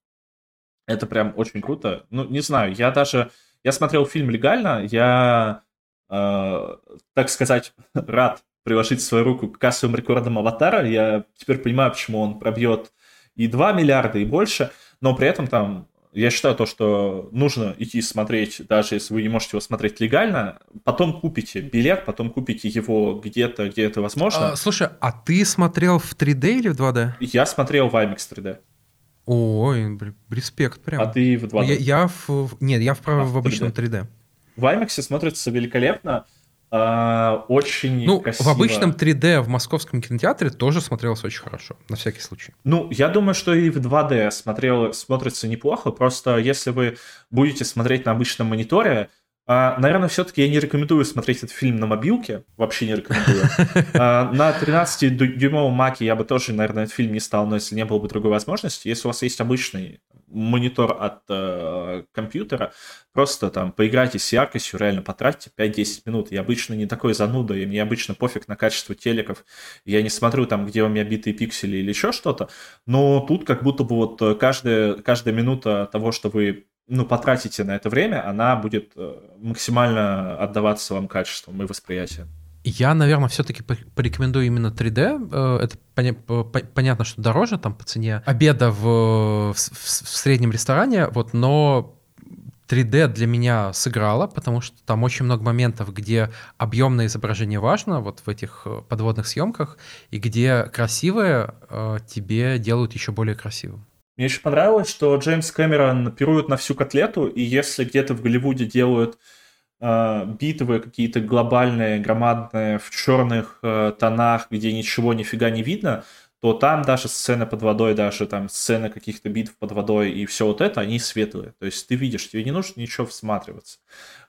Это прям очень круто. Ну, не знаю, я даже... Я смотрел фильм легально, я, э, так сказать, рад приложить свою руку к кассовым рекордам «Аватара». Я теперь понимаю, почему он пробьет и 2 миллиарда, и больше, но при этом там я считаю то, что нужно идти смотреть, даже если вы не можете его смотреть легально, потом купите билет, потом купите его где-то, где это возможно. А, слушай, а ты смотрел в 3D или в 2D? Я смотрел в IMAX 3D. Ой, респект прям. А ты в 2D? Я, я в... Нет, я в, а, в обычном 3D. 3D. В IMAX смотрится великолепно. А, очень Ну, красиво. в обычном 3D в московском кинотеатре тоже смотрелось очень хорошо, на всякий случай. Ну, я думаю, что и в 2D смотрел, смотрится неплохо, просто если вы будете смотреть на обычном мониторе, а, наверное, все-таки я не рекомендую смотреть этот фильм на мобилке, вообще не рекомендую. А, на 13-дюймовом маке я бы тоже, наверное, этот фильм не стал, но если не было бы другой возможности, если у вас есть обычный монитор от э, компьютера, просто там поиграйте с яркостью, реально потратьте 5-10 минут. Я обычно не такой зануда, и мне обычно пофиг на качество телеков. Я не смотрю там, где у меня битые пиксели или еще что-то, но тут как будто бы вот каждая, каждая минута того, что вы ну, потратите на это время, она будет э, максимально отдаваться вам качеством и восприятием. Я, наверное, все-таки порекомендую именно 3D. Э, это поня- понятно, что дороже там по цене обеда в, в, в среднем ресторане, вот, но 3D для меня сыграло, потому что там очень много моментов, где объемное изображение важно, вот в этих э, подводных съемках, и где красивое э, тебе делают еще более красивым. Мне еще понравилось, что Джеймс Кэмерон пирует на всю котлету, и если где-то в Голливуде делают битвы какие-то глобальные, громадные, в черных э, тонах, где ничего нифига не видно, то там даже сцены под водой, даже там сцены каких-то битв под водой и все вот это, они светлые. То есть ты видишь, тебе не нужно ничего всматриваться.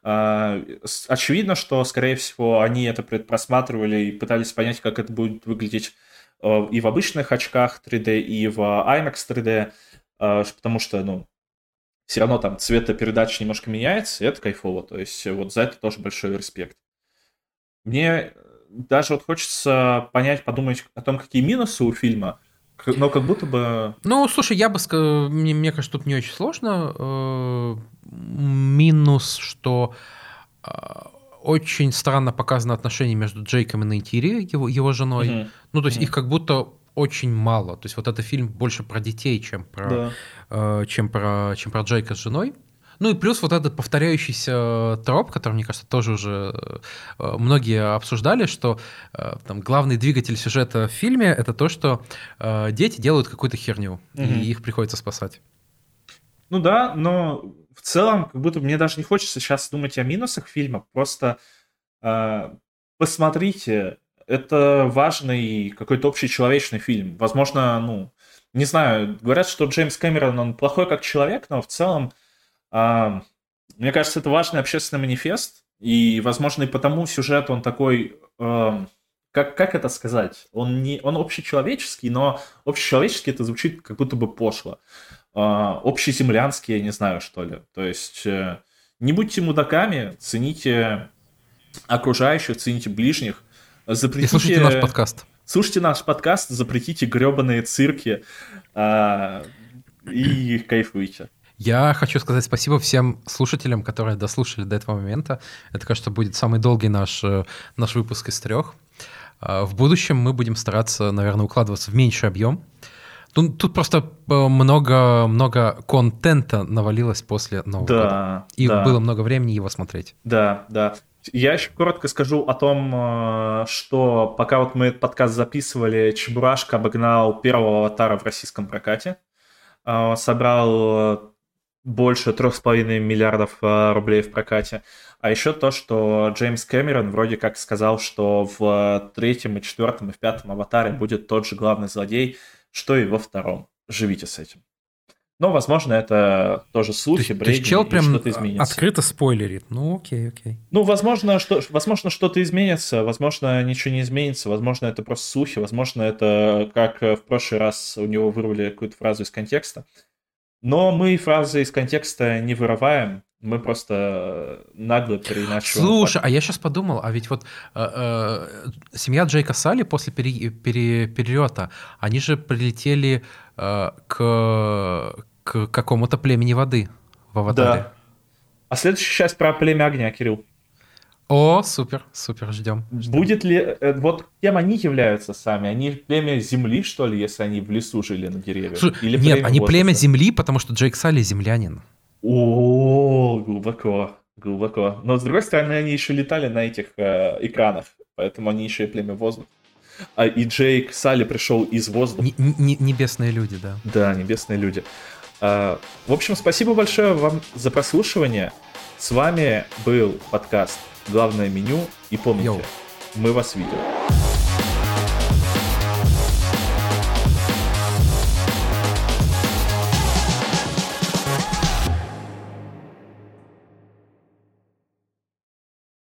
Э, очевидно, что, скорее всего, они это просматривали и пытались понять, как это будет выглядеть э, и в обычных очках 3D, и в IMAX 3D, э, потому что, ну, все равно там цветопередача немножко меняется, и это кайфово. То есть вот за это тоже большой респект. Мне даже вот хочется понять, подумать о том, какие минусы у фильма, но как будто бы... Ну, слушай, я бы сказал, мне, мне кажется, тут не очень сложно. Э, минус, что э, очень странно показано отношение между Джейком и Нейтири, его, его женой. Угу. Ну, то есть угу. их как будто очень мало. То есть вот этот фильм больше про детей, чем про, да. Э, чем про, чем про Джейка с женой. Ну и плюс вот этот повторяющийся троп, который, мне кажется, тоже уже э, многие обсуждали, что э, там главный двигатель сюжета в фильме это то, что э, дети делают какую-то херню, угу. и их приходится спасать. Ну да, но в целом, как будто мне даже не хочется сейчас думать о минусах фильма, просто э, посмотрите это важный какой-то общий человечный фильм. Возможно, ну, не знаю, говорят, что Джеймс Кэмерон, он плохой как человек, но в целом, э, мне кажется, это важный общественный манифест, и, возможно, и потому сюжет, он такой, э, как, как это сказать, он, не, он общечеловеческий, но общечеловеческий это звучит как будто бы пошло. Э, общеземлянский, я не знаю, что ли. То есть, э, не будьте мудаками, цените окружающих, цените ближних, Запретите... И слушайте наш подкаст. Слушайте наш подкаст, запретите гребаные цирки а, и кайфуйте. Я хочу сказать спасибо всем слушателям, которые дослушали до этого момента. Это, кажется, будет самый долгий наш, э, наш выпуск из трех. А, в будущем мы будем стараться, наверное, укладываться в меньший объем. Тут, тут просто э, много, много контента навалилось после Нового да, года. И да. было много времени его смотреть. Да, да. Я еще коротко скажу о том, э, что пока вот мы этот подкаст записывали, Чебурашка обогнал первого аватара в российском прокате. Э, собрал больше 3,5 миллиардов э, рублей в прокате. А еще то, что Джеймс Кэмерон вроде как сказал, что в третьем и четвертом и в пятом аватаре будет тот же главный злодей, что и во втором. Живите с этим. Но, возможно, это тоже слухи, то, то есть чел прям что-то изменится. открыто спойлерит. Ну, окей, окей. Ну, возможно, что, возможно, что-то изменится, возможно, ничего не изменится, возможно, это просто слухи, возможно, это как в прошлый раз у него вырвали какую-то фразу из контекста. Но мы фразы из контекста не вырываем, мы просто нагло переиначиваем. Слушай, а я сейчас подумал, а ведь вот э, э, семья Джейка Салли после пере, пере, перелета, они же прилетели э, к, к какому-то племени воды в Аватаре. Да. А следующая часть про племя огня, Кирилл. О, супер, супер, ждем. ждем. Будет ли... Э, вот кем они являются сами? Они племя земли, что ли, если они в лесу жили на деревьях? Слушай, Или нет, они воздуха? племя земли, потому что Джейк Салли землянин. О, глубоко, глубоко. Но с другой стороны, они еще летали на этих э, экранах, поэтому они еще и племя воздуха. А и Джейк Салли пришел из воздуха. Н- небесные люди, да. Да, небесные люди. А, в общем, спасибо большое вам за прослушивание. С вами был подкаст «Главное меню». И помните, Йоу. мы вас видим.